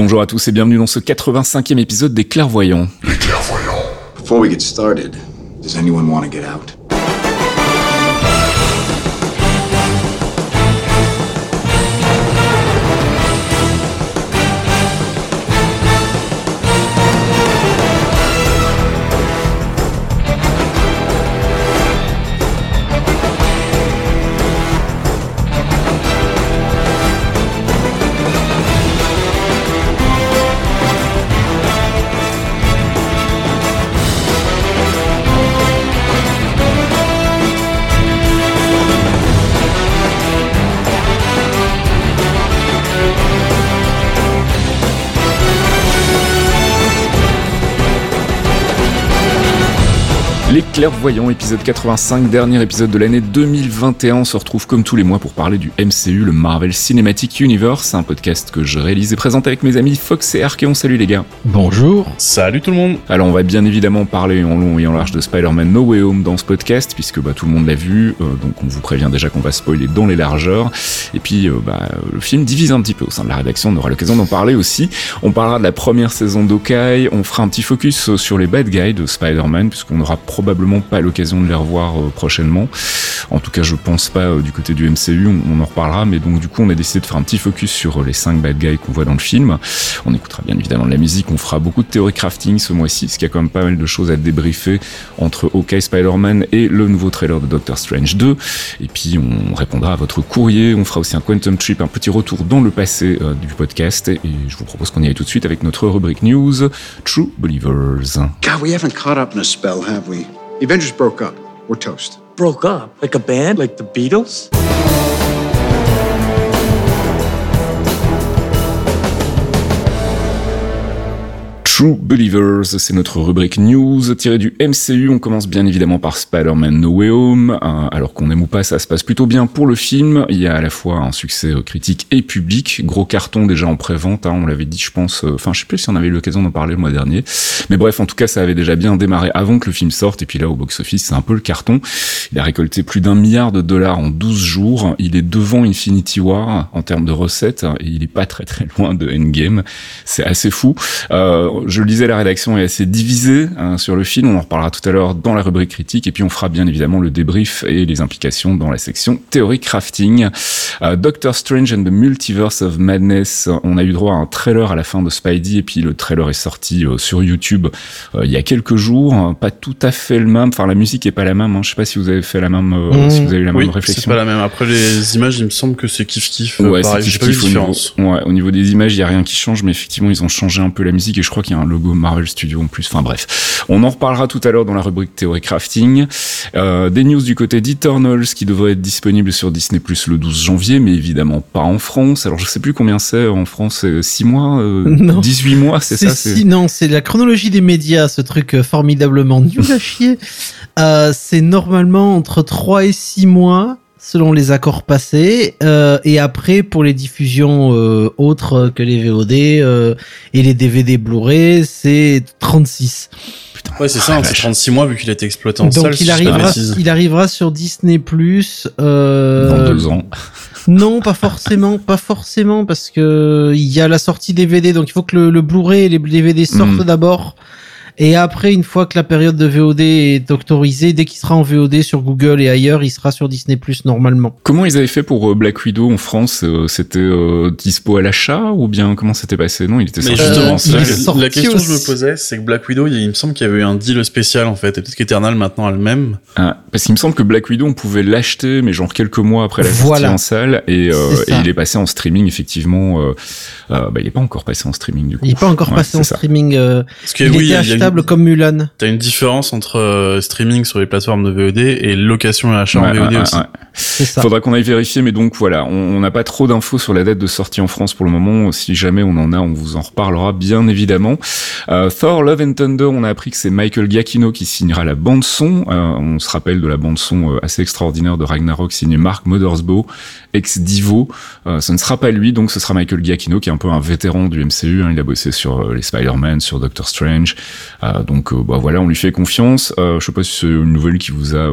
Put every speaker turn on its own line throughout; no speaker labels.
Bonjour à tous et bienvenue dans ce 85e épisode des Clairvoyants.
Les clairvoyants.
Before we get started, does anyone want to get out?
Les Clairvoyants, épisode 85, dernier épisode de l'année 2021. On se retrouve comme tous les mois pour parler du MCU, le Marvel Cinematic Universe, un podcast que je réalise et présente avec mes amis Fox et Archeon. Salut les gars.
Bonjour.
Salut tout le monde.
Alors on va bien évidemment parler en long et en large de Spider-Man No Way Home dans ce podcast, puisque bah, tout le monde l'a vu, euh, donc on vous prévient déjà qu'on va spoiler dans les largeurs. Et puis euh, bah, le film divise un petit peu au sein de la rédaction, on aura l'occasion d'en parler aussi. On parlera de la première saison d'Okai, on fera un petit focus sur les bad guys de Spider-Man, puisqu'on aura probablement pas l'occasion de les revoir euh, prochainement. En tout cas, je pense pas euh, du côté du MCU, on, en reparlera, mais donc du coup, on a décidé de faire un petit focus sur euh, les 5 bad guys qu'on voit dans le film. On écoutera bien évidemment de la musique, on fera beaucoup de théorie crafting ce mois-ci, qu'il y a quand même pas mal de choses à débriefer entre Hawkeye Spider-Man et le nouveau trailer de Doctor Strange 2. Et puis, on répondra à votre courrier, on fera aussi un Quantum Trip, un petit retour dans le passé du podcast, et je vous propose qu'on y aille tout de suite avec notre rubrique news, True Believers.
God, we haven't caught up in a spell, have we? The Avengers broke up. We're toast.
broke up? Like a band? Like the Beatles?
True Believers, c'est notre rubrique news tirée du MCU. On commence bien évidemment par Spider-Man No Way Home. Euh, alors qu'on aime ou pas, ça se passe plutôt bien pour le film. Il y a à la fois un succès euh, critique et public. Gros carton déjà en pré-vente, hein, on l'avait dit, je pense. euh, Enfin, je sais plus si on avait eu l'occasion d'en parler le mois dernier. Mais bref, en tout cas, ça avait déjà bien démarré avant que le film sorte. Et puis là, au box-office, c'est un peu le carton. Il a récolté plus d'un milliard de dollars en 12 jours. Il est devant Infinity War en termes de recettes. Et il est pas très très loin de Endgame. C'est assez fou. Je le disais, la rédaction est assez divisée hein, sur le film. On en reparlera tout à l'heure dans la rubrique critique. Et puis on fera bien évidemment le débrief et les implications dans la section théorie crafting. Euh, Doctor Strange and the Multiverse of Madness. On a eu droit à un trailer à la fin de Spidey. Et puis le trailer est sorti euh, sur YouTube euh, il y a quelques jours. Pas tout à fait le même. Enfin, la musique est pas la même. Hein. Je sais pas si vous avez fait la même, euh,
Mmh.
si vous avez eu la
Oui,
même
c'est
réflexion.
pas la même. Après les images, il me semble que c'est kiff kiff.
Ouais,
pareil,
c'est
pas de
kiff-kiff au niveau, ouais, au niveau des images, il y a rien qui change, mais effectivement, ils ont changé un peu la musique et je crois qu'il y a un logo Marvel Studios en plus. Enfin bref, on en reparlera tout à l'heure dans la rubrique théorie crafting. Euh, des news du côté d'Eternals qui devrait être disponible sur Disney Plus le 12 janvier, mais évidemment pas en France. Alors je sais plus combien c'est en France, 6 mois, euh,
Non.
18 mois, c'est ça.
non, c'est la chronologie des médias, ce truc euh, formidablement nul à chier. Euh, c'est normalement entre 3 et 6 mois selon les accords passés euh, et après pour les diffusions euh, autres que les VOD euh, et les DVD Blu-ray c'est 36
Ouais, c'est ça, hein, c'est 36 mois vu qu'il a été exploité en
donc
salle. si
il arrivera il arrivera sur Disney Plus euh,
Dans deux ans.
Non, pas forcément, pas forcément, parce que il y a la sortie DVD, donc il faut que le, le Blu-ray et les DVD sortent
Mm.
d'abord. Et après, une fois que la période de VOD est autorisée, dès qu'il sera en VOD sur Google et ailleurs, il sera sur Disney Plus normalement.
Comment ils avaient fait pour euh, Black Widow en France euh, C'était euh, dispo à l'achat ou bien comment c'était passé? Non, il était
Mais
sorti salle.
la-
il est sorti
la question que je me posais, c'est que Black Widow, il, il me semble qu'il y avait eu un deal spécial en fait, et peut-être qu'Eternal maintenant a le même.
Ah, parce qu'il me semble que Black Widow, on pouvait l'acheter, mais genre quelques mois après la sortie
Voilà.
en salle, et, euh, et il est passé en streaming effectivement. Euh, euh, bah, il est pas encore passé en streaming du coup.
Il est pas encore
Ouais,
passé en
ça.
streaming. euh,
Parce que
il
oui,
était
il y a-
comme Mulan.
T'as une différence entre euh, streaming sur les plateformes de VOD et location et achat en
Ouais,
VOD
ouais,
aussi.
ouais.
Ça.
Faudra qu'on aille vérifier, mais donc voilà, on on n'a pas trop d'infos sur la date de sortie en France pour le moment. Si jamais on en a, on vous en reparlera bien évidemment. Euh, Thor Love and Thunder, on a appris que c'est Michael Giacchino qui signera la bande son. Euh, on se rappelle de la bande son euh, assez extraordinaire de Ragnarok signée Mark Mothersbaugh, ex Divo. Euh, ce ne sera pas lui, donc ce sera Michael Giacchino qui est un peu un vétéran du MCU. hein. il a bossé sur euh, les Spider-Man, sur Doctor Strange. Euh, donc euh, bah voilà, on lui fait confiance. Euh, je sais pas si c'est une nouvelle qui vous a. euh,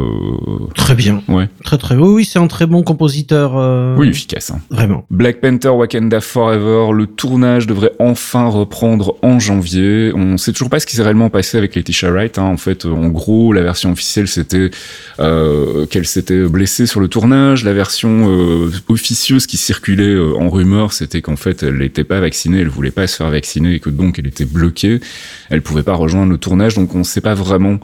Très bien.
Ouais.
Très très. Oui, oui, c'est un très bon compositeur. euh,
Oui, efficace. Hein.
Vraiment.
Black Panther Wakanda Forever, le tournage devrait enfin reprendre en janvier. On sait toujours pas ce qui s'est réellement passé avec Letitia Wright. Hein. En fait, en gros, la version officielle c'était euh, qu'elle s'était blessée sur le tournage. La version euh, officieuse qui circulait euh, en rumeur, c'était qu'en fait elle n'était pas vaccinée, elle voulait pas se faire vacciner et que donc elle était bloquée. Elle pouvait pas rejoindre le tournage, donc on sait pas vraiment.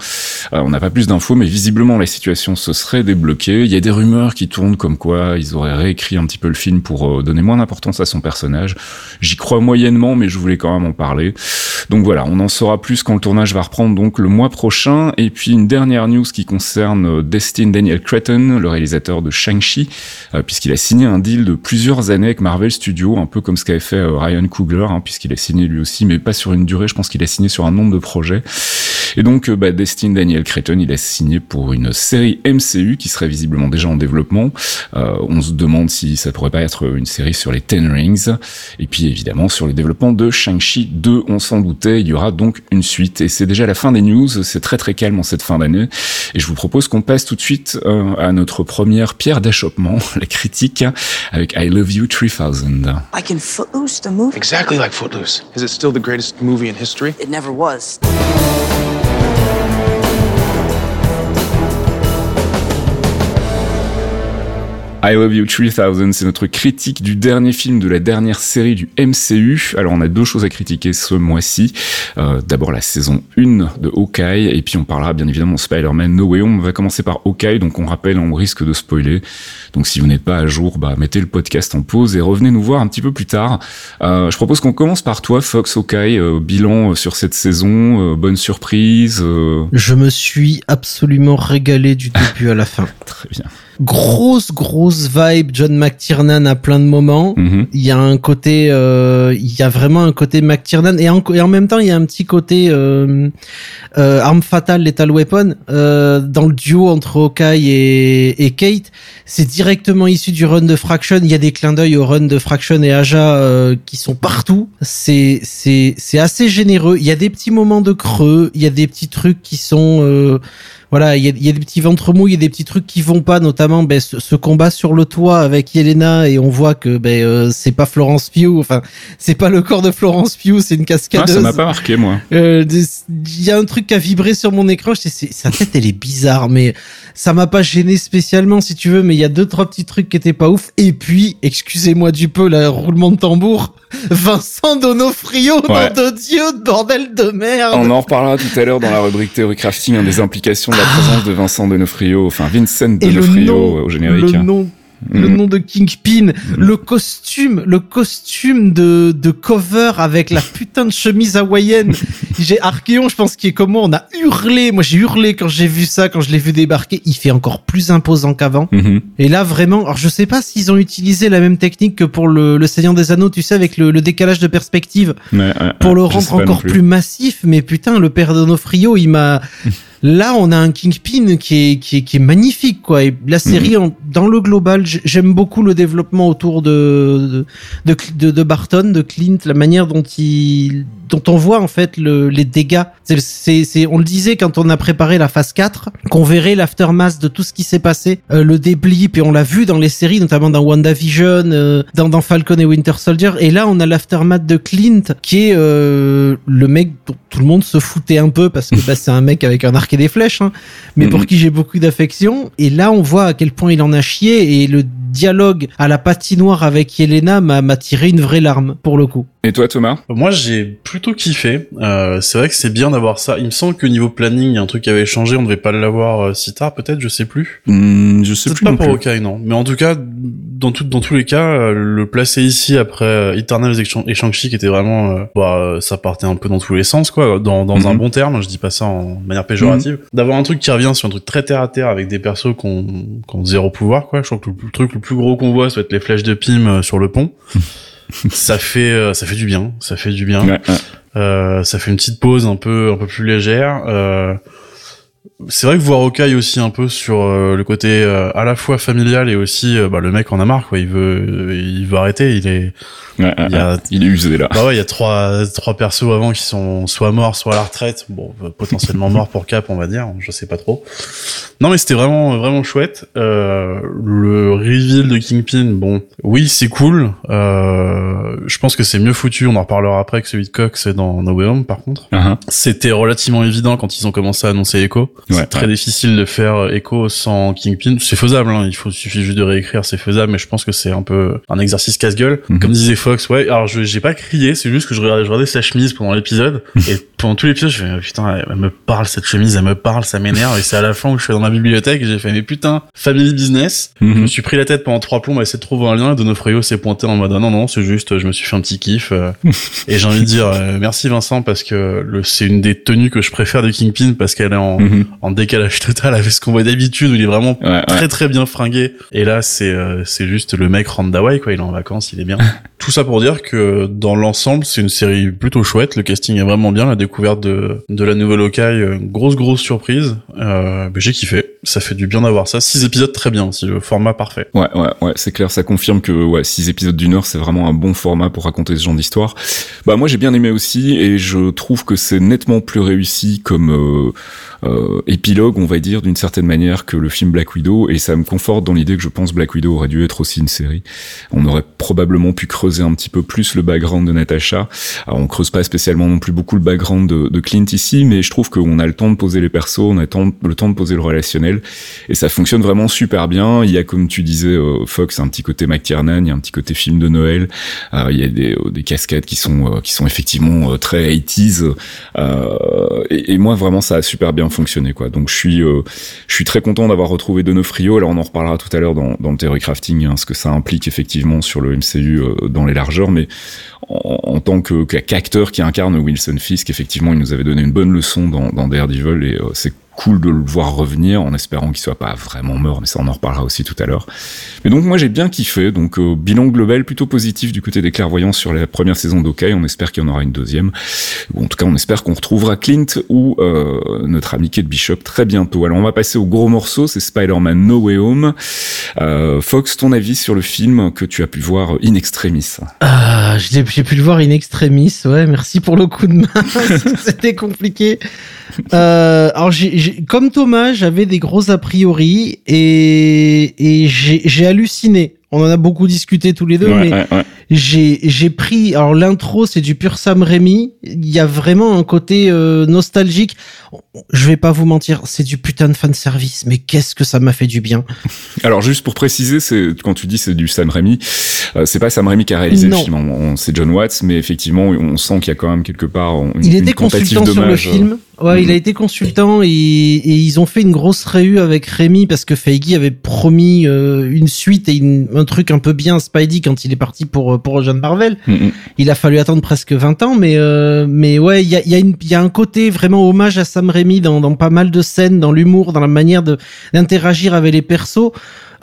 Euh, on n'a pas plus d'infos, mais visiblement la situation se serait débloquée. Il y a des rumeurs qui tournent comme quoi ils auraient réécrit un petit peu le film pour euh, donner moins d'importance à son personnage. J'y crois moyennement, mais je voulais quand même en parler. Donc voilà, on en saura plus quand le tournage va reprendre donc le mois prochain. Et puis une dernière news qui concerne Destin Daniel Cretton, le réalisateur de Shang-Chi, euh, puisqu'il a signé un deal de plusieurs années avec Marvel Studios, un peu comme ce qu'avait fait euh, Ryan Coogler, hein, puisqu'il a signé lui aussi, mais pas sur une durée. Je pense qu'il a signé sur un nombre de projets. Et donc, euh, bah, Destin Daniel Cretton, il a signé pour une série MCU qui serait visiblement déjà en développement. Euh, on se demande si ça pourrait pas être une série sur les Ten Rings. Et puis évidemment sur le développement de Shang-Chi 2, on s'en doutait, il y aura donc une suite. Et c'est déjà la fin des news, c'est très très calme en cette fin d'année. Et je vous propose qu'on passe tout de suite euh, à notre première pierre d'achoppement, la critique, avec I Love You 3000.
Like in Footloose, the movie?
Exactly like Footloose. Is it still the greatest movie in history?
It never was.
I Love You 3000, c'est notre critique du dernier film de la dernière série du MCU. Alors on a deux choses à critiquer ce mois-ci. Euh, D'abord la saison 1 de Hawkeye, et puis on parlera bien évidemment de Spider-Man No Way Home. On va commencer par Hawkeye, donc on rappelle, on risque de spoiler. Donc si vous n'êtes pas à jour, bah mettez le podcast en pause et revenez nous voir un petit peu plus tard. Euh, je propose qu'on commence par toi, Fox Hawkeye, euh, bilan sur cette saison, bonne surprise.
Je me suis absolument régalé du début à la fin.
Très bien.
Grosse, grosse vibe John McTiernan à plein de moments.
Mhm.
Il y a un côté, euh, il y a vraiment un côté McTiernan et en, et en même temps il y a un petit côté euh, euh, arme fatale, lethal weapon euh, dans le duo entre Hawkeye et, et Kate. C'est directement issu du run de Fraction. Il y a des clins d'œil au run de Fraction et Aja euh, qui sont partout. C'est c'est c'est assez généreux. Il y a des petits moments de creux. Il y a des petits trucs qui sont euh, voilà, il y a, il y a des petits ventres mous, il y a des petits trucs qui vont pas, notamment ben, ce, ce combat sur le toit avec Yelena et on voit que ben euh, c'est pas Florence Pugh, enfin c'est pas le corps de Florence Pugh, c'est une
Ah,
cascadeuse.
ça m'a pas marqué moi.
Euh, Il y a un truc qui a vibré sur mon écran. Je sais, c'est- sa tête, elle est bizarre, mais ça m'a pas gêné spécialement, si tu veux. Mais il y a deux, trois petits trucs qui étaient pas ouf. Et puis, excusez-moi du peu, le roulement de tambour. Vincent Donofrio,
Ouais.
nom de Dieu, bordel de merde.
On en reparlera tout à l'heure dans la rubrique théorie crafting, hein, des implications de la présence de Vincent Donofrio, enfin Vincent Donofrio
nom,
au générique.
le
hein.
nom, le
Mhm.
nom de Kingpin, le costume, le costume de, de cover avec la putain de chemise hawaïenne. J'ai Archeon, je pense qu'il est comme moi, on a hurlé. Moi, j'ai hurlé quand j'ai vu ça, quand je l'ai vu débarquer. Il fait encore plus imposant qu'avant.
Mhm.
Et là, vraiment, alors je sais pas s'ils ont utilisé la même technique que pour le, le Seigneur des Anneaux, tu sais, avec le, le décalage de perspective
Ouais,
pour
ouais,
le rendre encore plus. massif. Mais putain, le père Donofrio, il m'a. Là, on a un Kingpin qui est, qui est, qui est magnifique, quoi. Et la série, en- dans le global, j'aime beaucoup le développement autour de, de, de, de, Barton, de Clint, la manière dont il, dont on voit en fait le, les dégâts. C'est, c'est, c'est- on le disait quand on a préparé la phase 4, qu'on verrait l'aftermath de tout ce qui s'est passé, euh, le déblip, et on l'a vu dans les séries, notamment dans WandaVision, euh, dans, dans Falcon et Winter Soldier. Et là, on a l'aftermath de Clint, qui est euh, le mec dont tout le monde se foutait un peu parce que bah, c'est un mec avec un arc des flèches, hein, mais pour
Mhm.
qui j'ai beaucoup d'affection. Et là, on voit à quel point il en a chié et le dialogue à la patinoire avec Yelena m'a tiré une vraie larme pour le coup.
Et toi, Thomas?
Moi, j'ai plutôt kiffé. Euh, c'est vrai que c'est bien d'avoir ça. Il me semble que niveau planning, il y a un truc qui avait changé. On devait pas l'avoir euh, si tard, peut-être, je sais plus.
Hmm, Je sais plus
pas
non
pour
plus.
Hawkeye, non. Mais en tout cas, dans, tout, dans tous les cas, euh, le placer ici après euh, Eternals et Shang- et Shang-Chi, qui était vraiment, euh, bah, euh, ça partait un peu dans tous les sens, quoi. Dans, dans un
Mhm.
bon terme, je dis pas ça en manière péjorative. D'avoir un truc qui revient sur un truc très terre à terre avec des persos qu'on qu'on zéro pouvoir, quoi. Je crois que le, le truc le plus gros qu'on voit, ça va être les flèches de Pym euh, sur le pont. ça fait, euh, ça fait du bien. Ça fait du bien.
Ouais, ouais.
Euh, ça fait une petite pause un peu un peu plus légère. Euh, c'est vrai que voir Hawkeye aussi un peu sur euh, le côté euh, à la fois familial et aussi euh, bah, le mec en a marre quoi. Il veut il veut arrêter. Il est
Ouais,
il a
est usé là.
bah ouais il y a trois trois persos avant qui sont soit morts soit à la retraite. Bon euh, potentiellement morts pour Cap on va dire. Je sais pas trop. Non mais c'était vraiment vraiment chouette. Euh, le reveal de Kingpin bon oui c'est cool. Euh, je pense que c'est mieux foutu. On en reparlera après que celui de Cox dans No Way Home par contre.
Uh-huh.
C'était relativement évident quand ils ont commencé à annoncer Echo.
Ouais,
c'est très
ouais.
difficile de faire euh, Echo sans Kingpin. C'est faisable, hein. il faut suffit juste de réécrire, c'est faisable, mais je pense que c'est un peu un exercice casse-gueule.
Mhm.
Comme disait Fox, ouais. Alors je j'ai pas crié, c'est juste que je regardais, je regardais sa chemise pendant l'épisode et pendant tout l'épisode, je fais putain, elle, elle me parle cette chemise, elle me parle, ça m'énerve. Et c'est à la fin où je suis dans ma bibliothèque j'ai fait mais putain, family business. Je me
Mhm.
suis pris la tête pendant trois plombs à essayer de trouver un lien et Donofrio s'est pointé en mode ah non non c'est juste je me suis fait un petit kiff euh, et j'ai envie de dire euh, merci Vincent parce que c'est une des tenues que je préfère de Kingpin parce qu'elle est en,
Mhm.
En décalage total avec ce qu'on voit d'habitude où il est vraiment
Ouais, ouais.
très très bien fringué. Et là c'est euh, c'est juste le mec rentre d'Hawaï quoi. Il est en vacances il est bien. Tout ça pour dire que dans l'ensemble c'est une série plutôt chouette. Le casting est vraiment bien. La découverte de de la nouvelle Hawkeye euh, grosse grosse surprise. Euh, j'ai kiffé. Ça fait du bien d'avoir ça. Six épisodes très bien aussi. Le format parfait.
Ouais, ouais, ouais, c'est clair, ça confirme que ouais, six épisodes d'une heure, c'est vraiment un bon format pour raconter ce genre d'histoire. Bah moi j'ai bien aimé aussi. Et je trouve que c'est nettement plus réussi comme euh, euh, épilogue, on va dire, d'une certaine manière que le film Black Widow et ça me conforte dans l'idée que je pense Black Widow aurait dû être aussi une série. On aurait probablement pu creuser un petit peu plus le background de Natasha. Alors, on creuse pas spécialement non plus beaucoup le background de, Clint ici, mais je trouve qu'on a le temps de poser les persos, on a le temps, de poser le relationnel et ça fonctionne vraiment super bien. Il y a, comme tu disais, euh, Fox, un petit côté McTiernan, il y a un petit côté film de Noël. Euh, il y a des, euh, des cascades qui sont qui sont effectivement très 80s. Euh, et, et moi, vraiment, ça a super bien fonctionné, quoi. Donc, je suis euh, je suis très content d'avoir retrouvé Donofrio. Alors, on en reparlera tout à l'heure dans, le theory crafting, hein, ce que ça implique effectivement sur le MCU euh, dans les largeurs, mais en, en tant que qu'acteur qui incarne Wilson Fisk, effectivement, il nous avait donné une bonne leçon dans, dans Daredevil et euh, c'est cool de le voir revenir en espérant qu'il soit pas vraiment mort, mais ça on en reparlera aussi tout à l'heure. Mais donc moi j'ai bien kiffé, donc euh, bilan global plutôt positif du côté des clairvoyants sur la première saison d'Hawkeye, on espère qu'il y en aura une deuxième, ou en tout cas on espère qu'on retrouvera Clint ou euh, notre ami Kate Bishop très bientôt. Alors on va passer au gros morceau, c'est Spider-Man No Way Home. Euh, Fox, ton avis sur le film que tu as pu voir in extremis?
Ah, j'ai pu le voir in extremis, ouais, merci pour le coup de main, c'était compliqué. Euh, alors, comme Thomas, j'avais des gros a priori et, et j'ai halluciné. On en a beaucoup discuté tous les deux, mais
ouais, ouais.
J'ai j'ai pris alors l'intro c'est du pur Sam Raimi. Il y a vraiment un côté euh, nostalgique. Je vais pas vous mentir c'est du putain de fan service. Mais qu'est-ce que ça m'a fait du bien.
Alors juste pour préciser, c'est quand tu dis c'est du Sam Raimi, euh, c'est pas Sam Raimi qui a réalisé
Non.
le film, c'est John Watts, mais effectivement on sent qu'il y a quand même quelque part une,
il était consultant sur le
euh,
film. Ouais il
Mhm.
a été consultant et, et ils ont fait une grosse réu avec Raimi parce que Feige avait promis euh, une suite et une- un truc un peu bien à Spidey quand il est parti pour pour Jeanne Marvel
Mm, mm.
il a fallu attendre presque 20 ans, mais euh, mais ouais, il y a, il y, a une- il y a un côté vraiment hommage à Sam Raimi dans, dans pas mal de scènes, dans l'humour, dans la manière d'interagir avec les persos.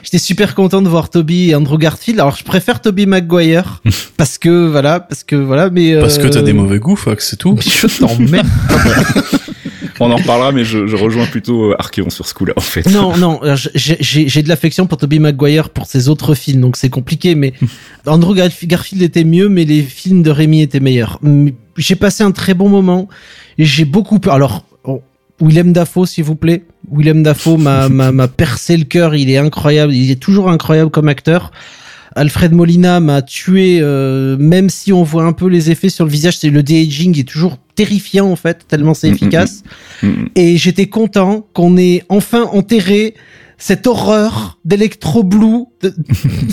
J'étais super content de voir Toby et Andrew Garfield. Alors je préfère Toby Maguire parce que voilà, parce que voilà, mais
parce que t'as
euh,
des mauvais goûts Fox c'est tout
Je t'emmerde.
On en reparlera, mais je, je rejoins plutôt euh, Archeon sur ce coup-là, en fait.
Non, non, euh, j'ai- de l'affection pour Tobey Maguire pour ses autres films, donc c'est compliqué, mais Andrew Garf- Garfield était mieux, mais les films de Rémi étaient meilleurs. J'ai passé un très bon moment, et j'ai beaucoup peur. Alors, oh, Willem Dafoe, s'il vous plaît. Willem Dafoe m'a percé le cœur, il est incroyable, il est toujours incroyable comme acteur. Alfred Molina m'a tué, euh, même si on voit un peu les effets sur le visage, c'est le de-aging est toujours terrifiant en fait, tellement c'est
Mm, mm,
efficace.
Mm.
Et j'étais content qu'on ait enfin enterré cette horreur d'Electro Blue de-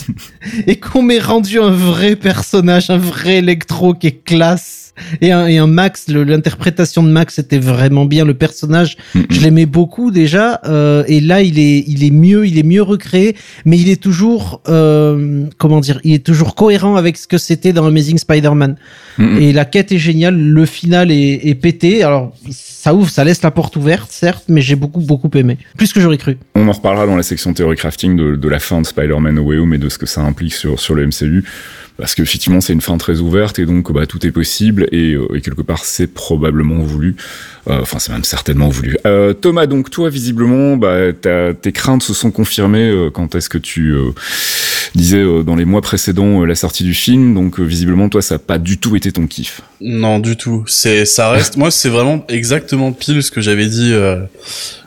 et qu'on m'ait rendu un vrai personnage, un vrai Electro qui est classe. Et un, et un Max, l'interprétation de Max était vraiment bien. Le personnage,
Mm,
je l'aimais beaucoup déjà. euh, et là, il est, il est mieux, il est mieux recréé, mais il est toujours, euh, comment dire, il est toujours cohérent avec ce que c'était dans Amazing Spider-Man.
Mm.
Et la quête est géniale, le final est, est pété. Alors, ça ouvre, ça laisse la porte ouverte, certes, mais j'ai beaucoup, beaucoup aimé. Plus que j'aurais cru.
On en reparlera dans la section théorie crafting de, de la fin de Spider-Man Home et de ce que ça implique sur, sur le MCU. Parce qu'effectivement, c'est une fin très ouverte et donc bah, tout est possible et, euh, quelque part, c'est probablement voulu. Euh, Enfin, c'est même certainement voulu. Euh, Thomas, donc toi, visiblement, bah, tes craintes se sont confirmées quand est-ce que tu disais euh, dans les mois précédents euh, la sortie du film. Donc, euh, visiblement, toi, ça n'a pas du tout été ton kiff.
Non, du tout. C'est, ça reste. Moi, c'est vraiment exactement pile ce que j'avais dit. euh,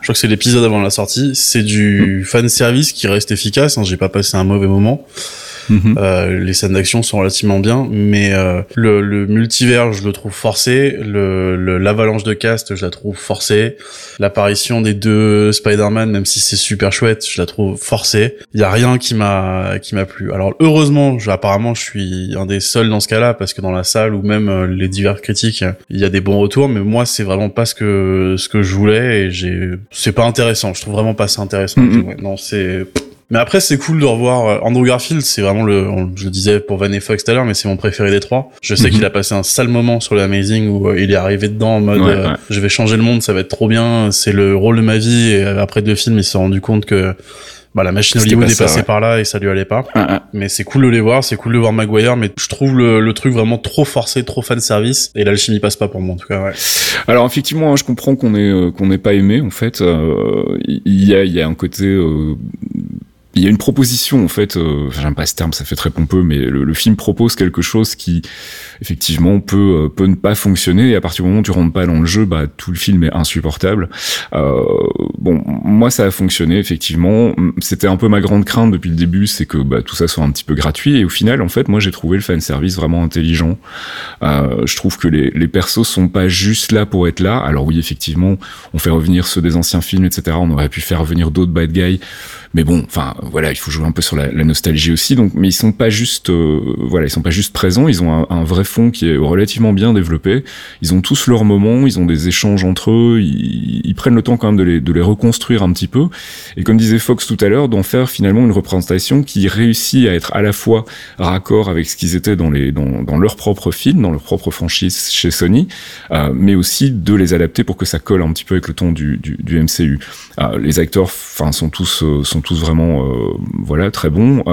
je crois que c'est l'épisode avant la sortie. C'est du fan service qui reste efficace. Hein, j'ai pas passé un mauvais moment.
Mhm.
Euh, les scènes d'action sont relativement bien, mais euh, le, le multivers, je le trouve forcé. Le, le- l'avalanche de cast, je la trouve forcée. L'apparition des deux Spider-Man, même si c'est super chouette, je la trouve forcée. Il y a rien qui m'a qui m'a plu. Alors heureusement, je, apparemment, je suis un des seuls dans ce cas-là, parce que dans la salle ou même euh, les divers critiques, il y a des bons retours, mais moi, c'est vraiment pas ce que ce que je voulais et j'ai. C'est pas intéressant. Je trouve vraiment pas ça intéressant.
Mhm.
Ouais, non, c'est. Mais après, c'est cool de revoir euh, Andrew Garfield. C'est vraiment le, on- je le disais pour Van Fox tout à l'heure, mais c'est mon préféré des trois. Je sais
Mhm.
qu'il a passé un sale moment sur le Amazing où euh, il est arrivé dedans en mode,
Ouais,
euh,
ouais.
je vais changer le monde, ça va être trop bien. C'est le rôle de ma vie. Et après deux films, il s'est rendu compte que, bah, la machine Hollywood
pas
est passée
ouais.
par là et ça lui allait pas.
Ah, ah.
Mais c'est cool de les voir, c'est cool de voir Maguire, mais je trouve le, le truc vraiment trop forcé, trop fan service. Et l'alchimie passe pas pour moi, en tout cas, ouais.
Alors effectivement, hein, je comprends qu'on euh, qu'on n'ait pas aimé. En fait, Euh, il y a il y a un côté euh, il y a une proposition en fait, euh, j'aime pas ce terme, ça fait très pompeux, mais le, le film propose quelque chose qui effectivement peut euh, peut ne pas fonctionner et à partir du moment où tu rentres pas dans le jeu, bah tout le film est insupportable. Euh, bon, moi ça a fonctionné effectivement. C'était un peu ma grande crainte depuis le début, c'est que bah, tout ça soit un petit peu gratuit et au final en fait moi j'ai trouvé le fan service vraiment intelligent. Euh, je trouve que les, les persos sont pas juste là pour être là. Alors oui, effectivement, on fait revenir ceux des anciens films, etc. On aurait pu faire revenir d'autres bad guys, mais bon, enfin voilà, il faut jouer un peu sur la, la nostalgie aussi. Donc, mais ils sont pas juste, euh, voilà, ils sont pas juste présents. Ils ont un, un vrai fond qui est relativement bien développé. Ils ont tous leurs moments, ils ont des échanges entre eux. Ils, ils prennent le temps quand même de les, de les reconstruire un petit peu. Et comme disait Fox tout à l'heure, d'en faire finalement une représentation qui réussit à être à la fois raccord avec ce qu'ils étaient dans les dans, leur propre film, dans leur propre franchise chez Sony, euh, mais aussi de les adapter pour que ça colle un petit peu avec le ton du, MCU. Euh, les acteurs, enfin, sont tous euh, sont tous vraiment voilà très bons.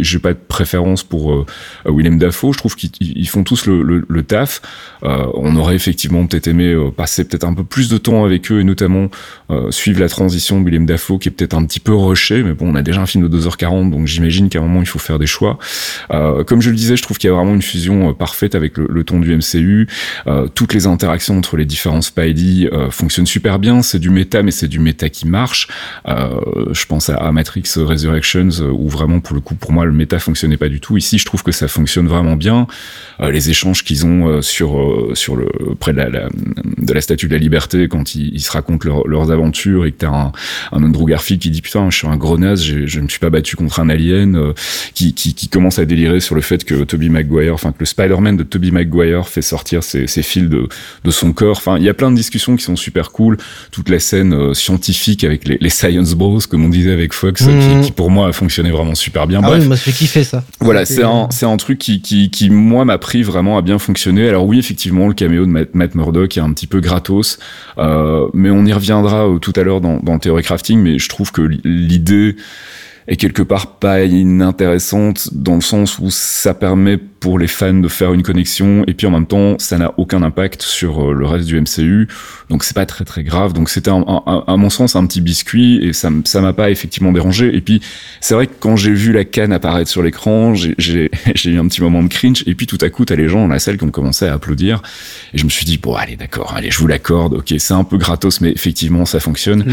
J'ai pas de préférence pour Willem Dafoe. Je trouve qu'ils ils font tous le, taf. On aurait effectivement peut-être aimé passer peut-être un peu plus de temps avec eux et notamment euh, la transition Willem Dafoe qui est peut-être un petit peu rushé, mais bon, on a déjà un film de 2h40, donc j'imagine qu'à un moment il faut faire des choix. Euh, comme je le disais, je trouve qu'il y a vraiment une fusion euh, parfaite avec le, ton du MCU. Euh, toutes les interactions entre les différents Spidey fonctionnent super bien. C'est du méta, mais c'est du méta qui marche. Je pense à, Matrix Resurrections où vraiment pour le coup, pour moi, le méta fonctionnait pas du tout. Ici, je trouve que ça fonctionne vraiment bien. Les échanges qu'ils ont sur sur le près de la, de la Statue de la Liberté quand ils, se racontent leur- leurs aventures et que t'as un, un Andrew Garfield qui dit putain, je suis un gros naze, je me suis pas battu contre un alien, euh, qui, qui qui commence à délirer sur le fait que Tobey Maguire, enfin que le Spider-Man de Tobey Maguire fait sortir ses, ses fils de de son corps. Enfin, il y a plein de discussions qui sont super cool. Toute la scène euh, scientifique avec les, les Science Bros, comme on disait avec Fox, euh,
Mhm.
qui, qui pour moi a fonctionné vraiment super bien.
Ah
Bref.
oui, moi, j'ai kiffé ça.
Voilà, c'est un, c'est un truc qui, qui, qui, moi, m'a pris vraiment à bien fonctionner. Alors oui, effectivement, le caméo de Matt, Matt Murdock est un petit peu gratos, euh, mais on y reviendra euh, tout à l'heure dans, dans le Theory Crafting, mais je trouve que l'idée est quelque part pas inintéressante dans le sens où ça permet pour les fans de faire une connexion et puis en même temps ça n'a aucun impact sur euh, le reste du MCU donc c'est pas très très grave. Donc c'était à mon sens un petit biscuit et ça ça m'a pas effectivement dérangé. Et puis c'est vrai que quand j'ai vu la canne apparaître sur l'écran j'ai j'ai eu un petit moment de cringe. Et puis tout à coup t'as les gens dans la salle qui ont commencé à applaudir. Et je me suis dit bon allez d'accord allez je vous l'accorde. Ok c'est un peu gratos mais effectivement ça fonctionne.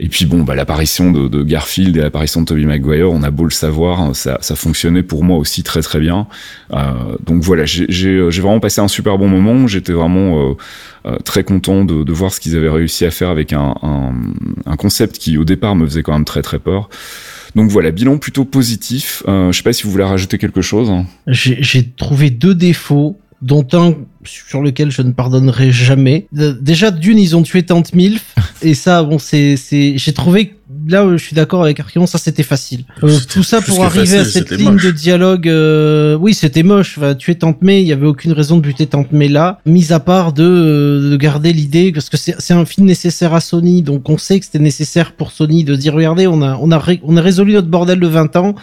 Et puis bon bah l'apparition de, de, Garfield et l'apparition de Tobey Maguire on a beau le savoir ça ça fonctionnait pour moi aussi très très bien. Euh, donc voilà j'ai vraiment passé un super bon moment j'étais vraiment euh, euh, très content de, de, voir ce qu'ils avaient réussi à faire avec un, un, un, concept qui au départ me faisait quand même très très peur. Donc voilà, bilan plutôt positif. Euh, je sais pas si vous voulez rajouter quelque chose.
J'ai trouvé deux défauts dont un sur lequel je ne pardonnerai jamais. Déjà, d'une, ils ont tué Tante Milf, et ça, bon, c'est, c'est, j'ai trouvé là je suis d'accord avec Archeon, ça c'était facile. Euh, tout ça pour arriver à cette ligne de dialogue, euh, oui c'était moche. Enfin, tuer Tante May, il y avait aucune raison de buter Tante May là, mis à part de, euh, de garder l'idée parce que c'est un film nécessaire à Sony, donc on sait que c'était nécessaire pour Sony de dire regardez on a on a on a résolu notre bordel de 20 ans,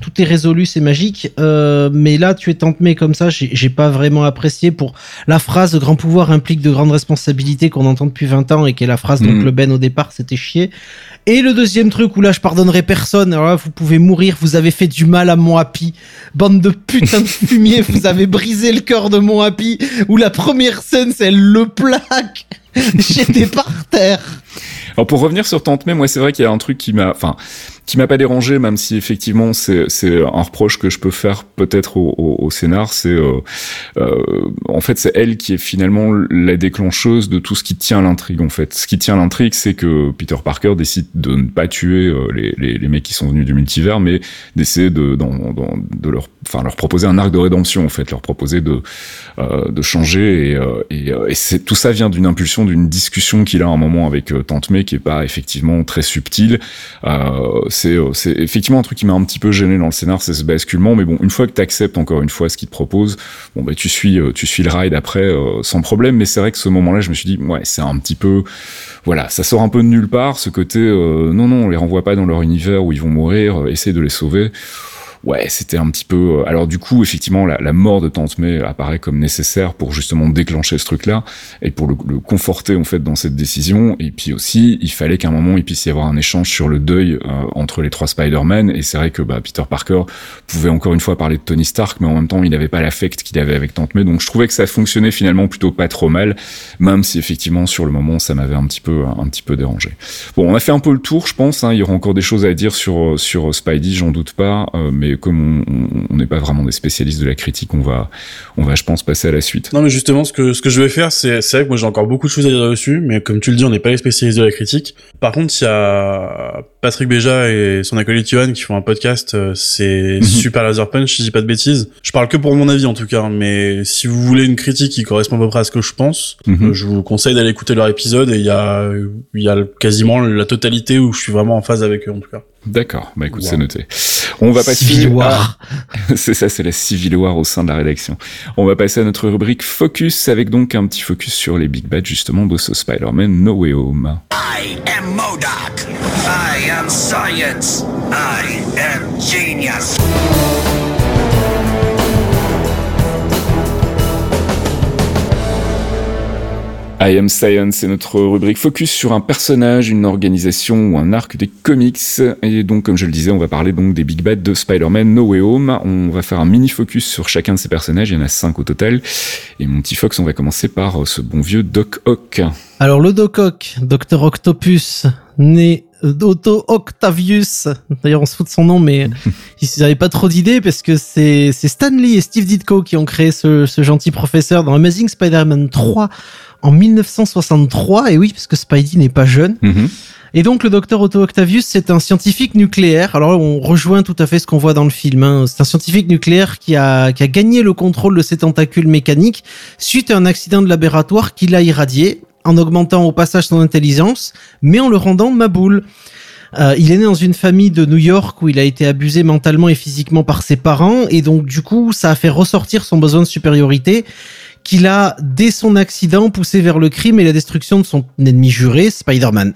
tout est résolu, c'est magique. Euh, mais là tuer Tante May comme ça, j'ai pas vraiment apprécié pour la phrase de grand pouvoir implique de grandes responsabilités qu'on entend depuis 20 ans et qui est la phrase dont mm. le Ben au départ c'était chier. Et le deuxième truc où là je pardonnerai personne, alors là vous pouvez mourir, vous avez fait du mal à mon happy. Bande de putain de fumier, vous avez brisé le cœur de mon happy. Où la première scène c'est le plaque. J'étais par terre.
Alors pour revenir sur Tante May, moi c'est vrai qu'il y a un truc qui m'a, enfin, qui m'a pas dérangé, même si effectivement c'est un reproche que je peux faire peut-être au, au, au, scénar, c'est euh, euh, en fait c'est elle qui est finalement la déclencheuse de tout ce qui tient l'intrigue en fait. Ce qui tient l'intrigue, c'est que Peter Parker décide de ne pas tuer euh, les, les, les, mecs qui sont venus du multivers, mais d'essayer de dans, dans, de leur enfin leur proposer un arc de rédemption en fait, leur proposer de euh, de changer et euh, et, et c'est tout ça vient d'une impulsion d'une discussion qu'il a un moment avec Tante May qui est pas effectivement très subtile. Euh, euh, c'est effectivement un truc qui m'a un petit peu gêné dans le scénar, c'est ce basculement. Mais bon, une fois que tu acceptes encore une fois ce qu'il te propose, bon bah tu suis euh, tu suis le ride après euh, sans problème. Mais c'est vrai que ce moment-là, je me suis dit ouais, c'est un petit peu voilà, ça sort un peu de nulle part. Ce côté non non, on les renvoie pas dans leur univers où ils vont mourir, essayer de les sauver ouais, c'était un petit peu. Euh, alors du coup, effectivement, la, la, mort de Tante May apparaît comme nécessaire pour justement déclencher ce truc-là et pour le, le, conforter en fait dans cette décision. Et puis aussi, il fallait qu'à un moment il puisse y avoir un échange sur le deuil euh, entre les trois Spider-Man. Et c'est vrai que bah, Peter Parker pouvait encore une fois parler de Tony Stark, mais en même temps, il n'avait pas l'affect qu'il avait avec Tante May. Donc je trouvais que ça fonctionnait finalement plutôt pas trop mal, même si effectivement sur le moment ça m'avait un petit peu un petit peu dérangé. Bon, on a fait un peu le tour, je pense. Hein. Il y aura encore des choses à dire sur sur Spidey, j'en doute pas. Euh, mais comme on n'est pas vraiment des spécialistes de la critique, on va, on va, je pense, passer à la suite.
Non, mais justement, ce que ce que je vais faire, c'est, vrai que moi j'ai encore beaucoup de choses à dire dessus, mais comme tu le dis, on n'est pas les spécialistes de la critique. Par contre, il y a Patrick Béja et son acolyte Johan qui font un podcast, euh, c'est mhm. Super Laser Punch, si je dis pas de bêtises. Je parle que pour mon avis en tout cas, mais si vous voulez une critique qui correspond à peu près à ce que je pense, mhm. euh, je vous conseille d'aller écouter leur épisode et il y a, il y a quasiment la totalité où je suis vraiment en phase avec eux en tout cas.
D'accord, bah écoute, c'est noté. On va passer
Civil War.
c'est ça, c'est la Civil War au sein de la rédaction. On va passer à notre rubrique Focus avec donc un petit focus sur les big bad justement de ce Spider-Man No Way Home. I am MODOK. I am science. I am genius. I Am Science, c'est notre rubrique focus sur un personnage, une organisation ou un arc des comics. Et donc, comme je le disais, on va parler donc des Big Bad de Spider-Man No Way Home. On va faire un mini focus sur chacun de ces personnages. Il y en a cinq au total. Et mon petit Fox, on va commencer par ce bon vieux Doc Ock.
Alors, le Doc Ock, Docteur Octopus, né d'Otto Octavius. D'ailleurs, on se fout de son nom, mais ils n'avaient pas trop d'idées parce que c'est Stanley et Steve Ditko qui ont créé ce, ce gentil professeur dans Amazing Spider-Man 3 en 1963. Et oui, parce que Spidey n'est pas jeune. Mhm. Et donc le docteur Otto Octavius, c'est un scientifique nucléaire. Alors on rejoint tout à fait ce qu'on voit dans le film. Hein. C'est un scientifique nucléaire qui a, qui a gagné le contrôle de ses tentacules mécaniques suite à un accident de laboratoire qui l'a irradié en augmentant au passage son intelligence, mais en le rendant maboule. Euh, il est né dans une famille de New York où il a été abusé mentalement et physiquement par ses parents et donc du coup ça a fait ressortir son besoin de supériorité qu'il a, dès son accident, poussé vers le crime et la destruction de son ennemi juré, Spider-Man.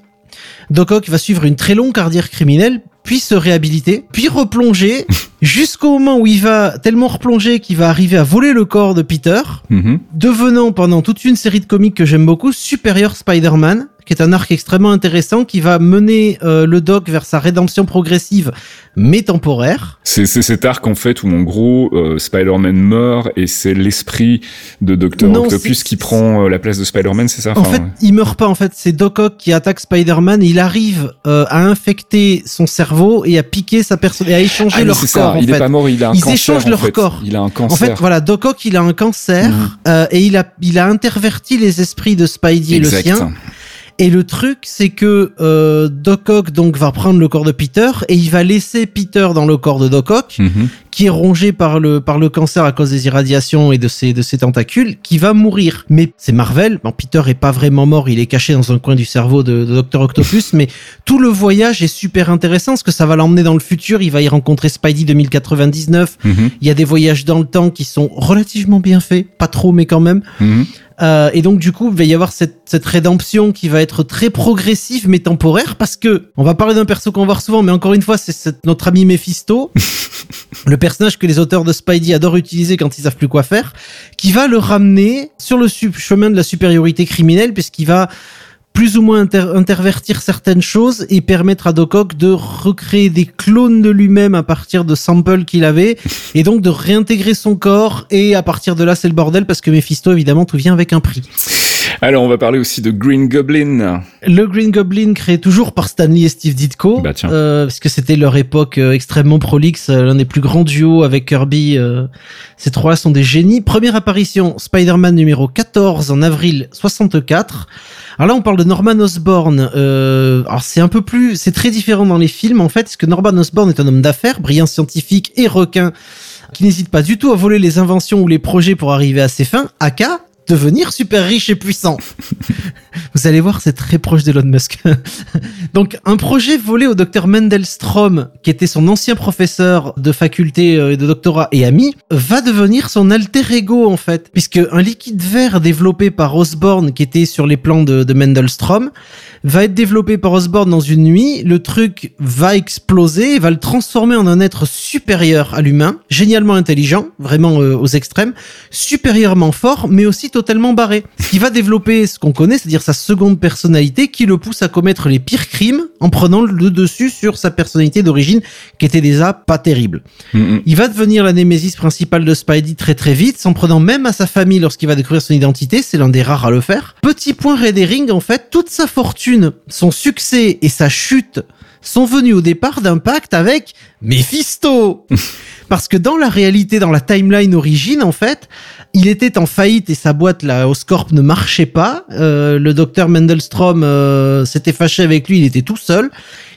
Doc Ock va suivre une très longue carrière criminelle, puis se réhabiliter, puis replonger, jusqu'au moment où il va tellement replonger qu'il va arriver à voler le corps de Peter,
Mhm.
devenant pendant toute une série de comics que j'aime beaucoup, Superior Spider-Man, qui est un arc extrêmement intéressant qui va mener euh, le Doc vers sa rédemption progressive mais temporaire.
C'est cet arc en fait où en gros euh, Spider-Man meurt et c'est l'esprit de Dr
Non,
Octopus qui prend euh, la place de Spider-Man, c'est ça
En
Enfin,
fait, il meurt pas. En fait, c'est Doc Ock qui attaque Spider-Man. Il arrive euh, à infecter son cerveau et à piquer sa personne et à échanger
ah,
leur corps.
ça,
en
il
fait.
est pas mort, il a un
Ils
cancer.
échangent
en
leur
fait.
corps.
Il a un
En
cancer.
fait, voilà, Doc Ock, il a un cancer
Mhm.
euh, et il a, il a interverti les esprits de Spidey et le sien. Et le truc, c'est que euh, Doc Ock donc va prendre le corps de Peter et il va laisser Peter dans le corps de Doc Ock,
Mhm.
qui est rongé par le par le cancer à cause des irradiations et de ses de ses tentacules, qui va mourir. Mais c'est Marvel. Bon, Peter est pas vraiment mort, il est caché dans un coin du cerveau de, de Docteur Octopus. mais tout le voyage est super intéressant parce que ça va l'emmener dans le futur. Il va y rencontrer Spidey 2099.
Mhm.
Il y a des voyages dans le temps qui sont relativement bien faits, pas trop mais quand même.
Mhm.
Euh, et donc du coup, il va y avoir cette, cette rédemption qui va être très progressive mais temporaire parce que on va parler d'un perso qu'on va voir souvent, mais encore une fois, c'est notre ami Mephisto, le personnage que les auteurs de Spidey adorent utiliser quand ils savent plus quoi faire, qui va le ramener sur le chemin de la supériorité criminelle puisqu'il va plus ou moins inter- intervertir certaines choses et permettre à Doc Ock de recréer des clones de lui-même à partir de samples qu'il avait et donc de réintégrer son corps et à partir de là c'est le bordel parce que Mephisto évidemment tout vient avec un prix.
Alors on va parler aussi de Green Goblin.
Le Green Goblin créé toujours par Stanley et Steve Ditko
Bah, tiens.
euh, parce que c'était leur époque euh, extrêmement prolixe, euh, l'un des plus grands duos avec Kirby. euh, ces trois sont des génies. Première apparition Spider-Man numéro 14 en avril 64. Alors là, on parle de Norman Osborn. Euh, alors c'est un peu plus, c'est très différent dans les films en fait, parce que Norman Osborn est un homme d'affaires, brillant scientifique et requin, qui n'hésite pas du tout à voler les inventions ou les projets pour arriver à ses fins. Aka devenir super riche et puissant. Vous allez voir, c'est très proche d'Elon Musk. Donc, un projet volé au docteur Mendelstrom, qui était son ancien professeur de faculté euh, et de doctorat et ami, va devenir son alter ego, en fait. Puisque un liquide vert développé par Osborne, qui était sur les plans de, de Mendelstrom, va être développé par Osborne dans une nuit. Le truc va exploser va le transformer en un être supérieur à l'humain, génialement intelligent, vraiment euh, aux extrêmes, supérieurement fort, mais aussi totalement barré. Qui va développer ce qu'on connaît, c'est-à-dire sa seconde personnalité, qui le pousse à commettre les pires crimes en prenant le dessus sur sa personnalité d'origine, qui était déjà pas terrible. Il va devenir la némésis principale de Spidey très très vite, s'en prenant même à sa famille lorsqu'il va découvrir son identité, c'est l'un des rares à le faire. Petit point Red Herring, en fait, toute sa fortune, son succès et sa chute sont venus au départ d'un pacte avec Mephisto. Parce que dans la réalité, dans la timeline origine, en fait, il était en faillite et sa boîte, la Oscorp, ne marchait pas. Euh, le docteur Mendelstrom euh, s'était fâché avec lui, il était tout seul.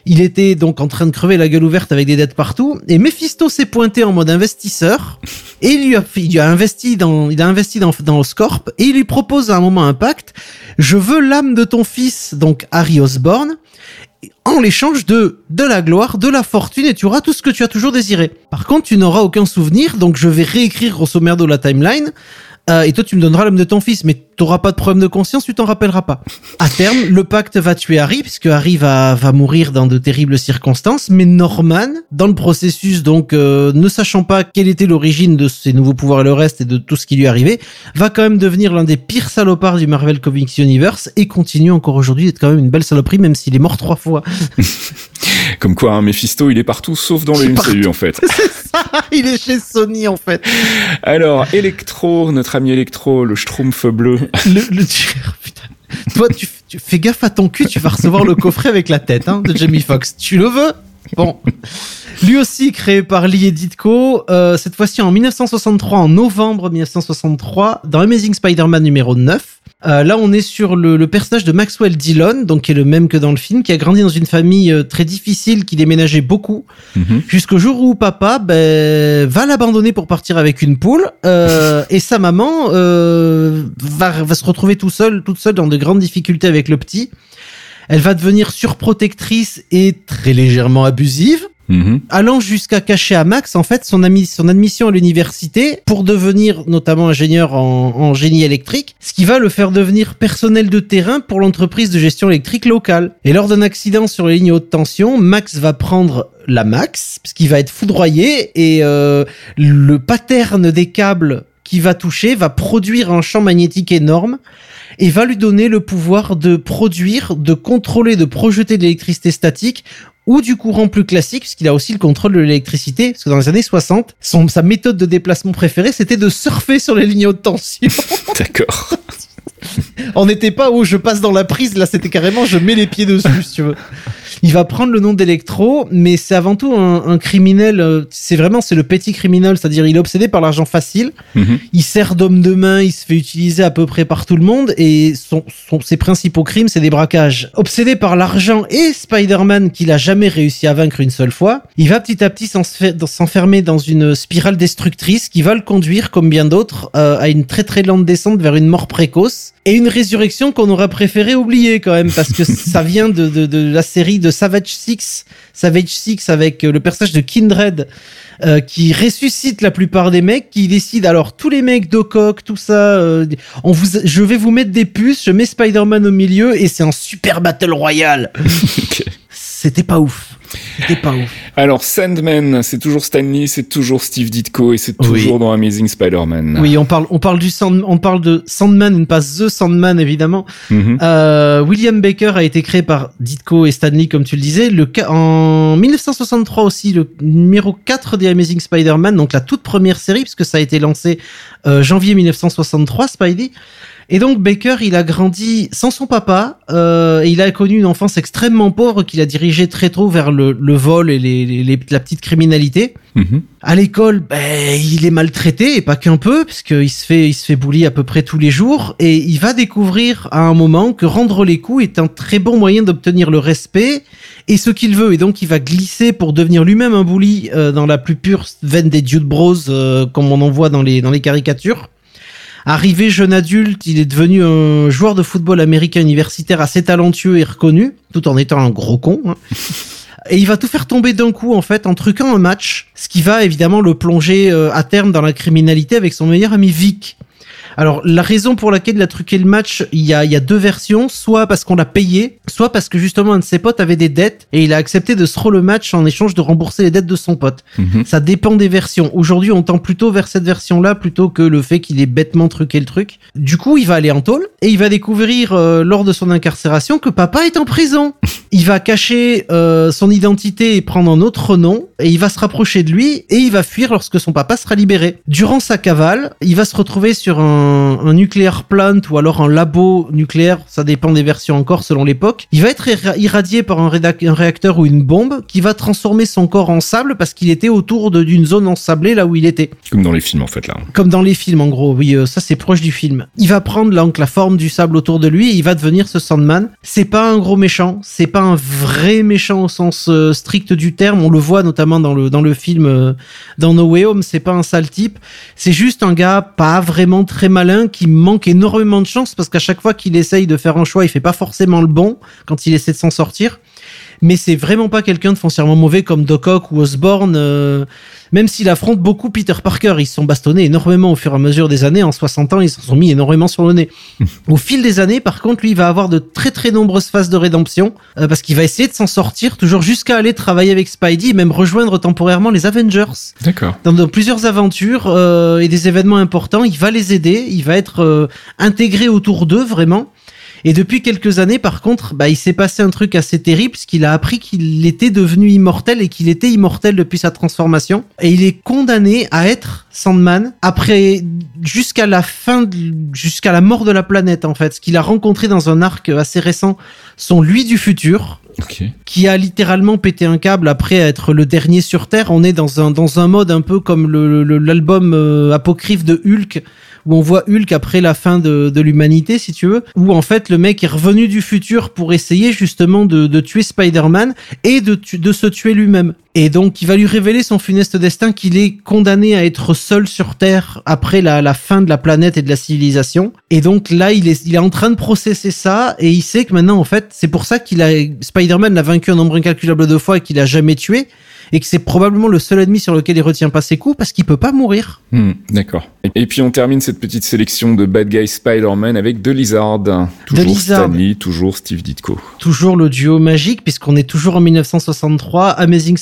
Il était donc en train de crever la gueule ouverte avec des dettes partout. Et Mephisto s'est pointé en mode investisseur. Et il lui a, investi dans, il a investi dans, dans Oscorp. Et il lui propose à un moment un pacte. Je veux l'âme de ton fils, donc Harry Osborn en l'échange de de la gloire, de la fortune et tu auras tout ce que tu as toujours désiré. Par contre, tu n'auras aucun souvenir, donc je vais réécrire grosso merdo la timeline. Euh, et toi, tu me donneras l'âme de ton fils, mais t'auras pas de problème de conscience, tu t'en rappelleras pas. À terme, le pacte va tuer Harry, puisque Harry va, va mourir dans de terribles circonstances, mais Norman, dans le processus, donc, euh, ne sachant pas quelle était l'origine de ses nouveaux pouvoirs et le reste et de tout ce qui lui arrivait, va quand même devenir l'un des pires salopards du Marvel Comics Universe et continue encore aujourd'hui d'être quand même une belle saloperie, même s'il est mort trois fois.
Comme quoi, un Mephisto, il est partout sauf dans le MCU en fait.
il est chez Sony, en fait.
Alors, Electro, notre ami Electro, le Schtroumpf bleu.
Le, le- putain. Toi, tu, tu fais gaffe à ton cul, tu vas recevoir le coffret avec la tête hein, de Jamie Foxx. Tu le veux? Bon. Lui aussi créé par Lee Ditko, euh, cette fois-ci en 1963, en novembre 1963, dans Amazing Spider-Man numéro 9. Euh, là, on est sur le, le personnage de Maxwell Dillon, donc qui est le même que dans le film, qui a grandi dans une famille euh, très difficile, qui déménageait beaucoup,
Mhm.
jusqu'au jour où papa ben, va l'abandonner pour partir avec une poule, euh, et sa maman euh, va, va se retrouver tout seul, toute seule dans de grandes difficultés avec le petit. Elle va devenir surprotectrice et très légèrement abusive.
Mhm.
allant jusqu'à cacher à Max en fait son, son admission à l'université pour devenir notamment ingénieur en, génie électrique, ce qui va le faire devenir personnel de terrain pour l'entreprise de gestion électrique locale. Et lors d'un accident sur les lignes haute tension, Max va prendre la Max, puisqu'il va être foudroyé et euh, le pattern des câbles qui va toucher va produire un champ magnétique énorme et va lui donner le pouvoir de produire, de contrôler, de projeter de l'électricité statique ou du courant plus classique, puisqu'il a aussi le contrôle de l'électricité, parce que dans les années 60, son, sa méthode de déplacement préférée, c'était de surfer sur les lignes haute tension.
D'accord.
On n'était pas où je passe dans la prise, là c'était carrément je mets les pieds dessus, si tu veux. Il va prendre le nom d'Electro, mais c'est avant tout un, un criminel, euh, c'est vraiment, c'est le petit criminel, c'est-à-dire il est obsédé par l'argent facile,
Mhm.
il sert d'homme de main, il se fait utiliser à peu près par tout le monde et son, son- ses principaux crimes, c'est des braquages. Obsédé par l'argent et Spider-Man qu'il a jamais réussi à vaincre une seule fois, il va petit à petit s'enfermer dans une spirale destructrice qui va le conduire, comme bien d'autres, euh, à une très très lente descente vers une mort précoce et une résurrection qu'on aurait préféré oublier quand même parce que ça vient de, de, de la série de Savage Six, Savage Six avec euh, le personnage de Kindred euh, qui ressuscite la plupart des mecs, qui décide alors tous les mecs d'Ocock, tout ça, euh, on vous, je vais vous mettre des puces, je mets Spider-Man au milieu et c'est un super battle royal. C'était pas ouf. C'était pas ouf.
Alors Sandman, c'est toujours Stanley, c'est toujours Steve Ditko et c'est
Oui.
toujours dans Amazing Spider-Man.
Oui, on parle, on parle du Sand, on parle de Sandman, et pas The Sandman évidemment.
Mhm.
Euh, William Baker a été créé par Ditko et Stanley, comme tu le disais. Le, en 1963 aussi, le numéro 4 des Amazing Spider-Man, donc la toute première série, puisque ça a été lancé euh, janvier 1963, Spidey. Et donc Baker, il a grandi sans son papa, euh, et il a connu une enfance extrêmement pauvre qu'il a dirigé très tôt vers le, le vol et les, les- les- la petite criminalité.
Mhm.
À l'école, ben, il est maltraité et pas qu'un peu, puisqu'il se fait, il se fait bully à peu près tous les jours et il va découvrir à un moment que rendre les coups est un très bon moyen d'obtenir le respect et ce qu'il veut. Et donc, il va glisser pour devenir lui-même un bully euh, dans la plus pure veine des Dude Bros, euh, comme on en voit dans les, dans les caricatures. Arrivé jeune adulte, il est devenu un joueur de football américain universitaire assez talentueux et reconnu, tout en étant un gros con. hein. Et il va tout faire tomber d'un coup, en fait, en truquant un match, ce qui va évidemment le plonger euh, à terme dans la criminalité avec son meilleur ami Vic. Alors, la raison pour laquelle il a truqué le match, il y a, il y a deux versions, soit parce qu'on l'a payé, soit parce que justement un de ses potes avait des dettes et il a accepté de se le match en échange de rembourser les dettes de son pote.
Mhm.
Ça dépend des versions. Aujourd'hui, on tend plutôt vers cette version-là plutôt que le fait qu'il ait bêtement truqué le truc. Du coup, il va aller en tôle et il va découvrir euh, lors de son incarcération que papa est en prison. Il va cacher euh, son identité et prendre un autre nom et il va se rapprocher de lui et il va fuir lorsque son papa sera libéré. Durant sa cavale, il va se retrouver sur un, un nucléaire plant ou alors un labo nucléaire, ça dépend des versions encore selon l'époque. Il va être irra- irradié par un, réacteur ou une bombe qui va transformer son corps en sable parce qu'il était autour d'une zone ensablée là où il était.
Comme dans les films en fait là.
Comme dans les films, en gros. Oui, euh, ça c'est proche du film. Il va prendre donc la forme du sable autour de lui et il va devenir ce Sandman. C'est pas un gros méchant, c'est pas un vrai méchant au sens euh, strict du terme. On le voit notamment dans le dans le film euh, dans No Way Home. C'est pas un sale type. C'est juste un gars pas vraiment très malin qui manque énormément de chance parce qu'à chaque fois qu'il essaye de faire un choix, il fait pas forcément le bon quand il essaie de s'en sortir mais c'est vraiment pas quelqu'un de foncièrement mauvais comme Doc Ock ou Osborn, euh, même s'il affronte beaucoup Peter Parker. Ils se sont bastonnés énormément au fur et à mesure des années. En 60 ans, ils se sont mis énormément sur le nez. au fil des années, par contre, lui, il va avoir de très très nombreuses phases de rédemption, euh, parce qu'il va essayer de s'en sortir, toujours jusqu'à aller travailler avec Spidey et même rejoindre temporairement les Avengers
D'accord.
dans, dans plusieurs aventures euh, et des événements importants. Il va les aider, il va être euh, intégré autour d'eux vraiment. Et depuis quelques années, par contre, bah, il s'est passé un truc assez terrible, puisqu'il a appris qu'il était devenu immortel et qu'il était immortel depuis sa transformation. Et il est condamné à être Sandman après jusqu'à la fin, jusqu'à la mort de la planète en fait. Ce qu'il a rencontré dans un arc assez récent, sont lui du futur, qui a littéralement pété un câble après être le dernier sur Terre. On est dans un, dans un mode un peu comme le- le- l'album euh, apocryphe de Hulk, où on voit Hulk après la fin de, l'humanité, si tu veux, où en fait le mec est revenu du futur pour essayer justement de, tuer Spider-Man et de, de se tuer lui-même. Et donc il va lui révéler son funeste destin qu'il est condamné à être seul sur Terre après la, la fin de la planète et de la civilisation. Et donc là, il est, il est en train de processer ça et il sait que maintenant, en fait, c'est pour ça qu'il a, Spider-Man l'a vaincu un nombre incalculable de fois et qu'il a jamais tué. et que c'est probablement le seul ennemi sur lequel il retient pas ses coups parce qu'il peut pas mourir.
Hmm, D'accord. Et- puis on termine cette petite sélection de Bad Guy Spider-Man avec The Lizard. Toujours
Lizard.
Stan Lee, toujours Steve Ditko.
Toujours le duo magique puisqu'on est toujours en 1963, Amazing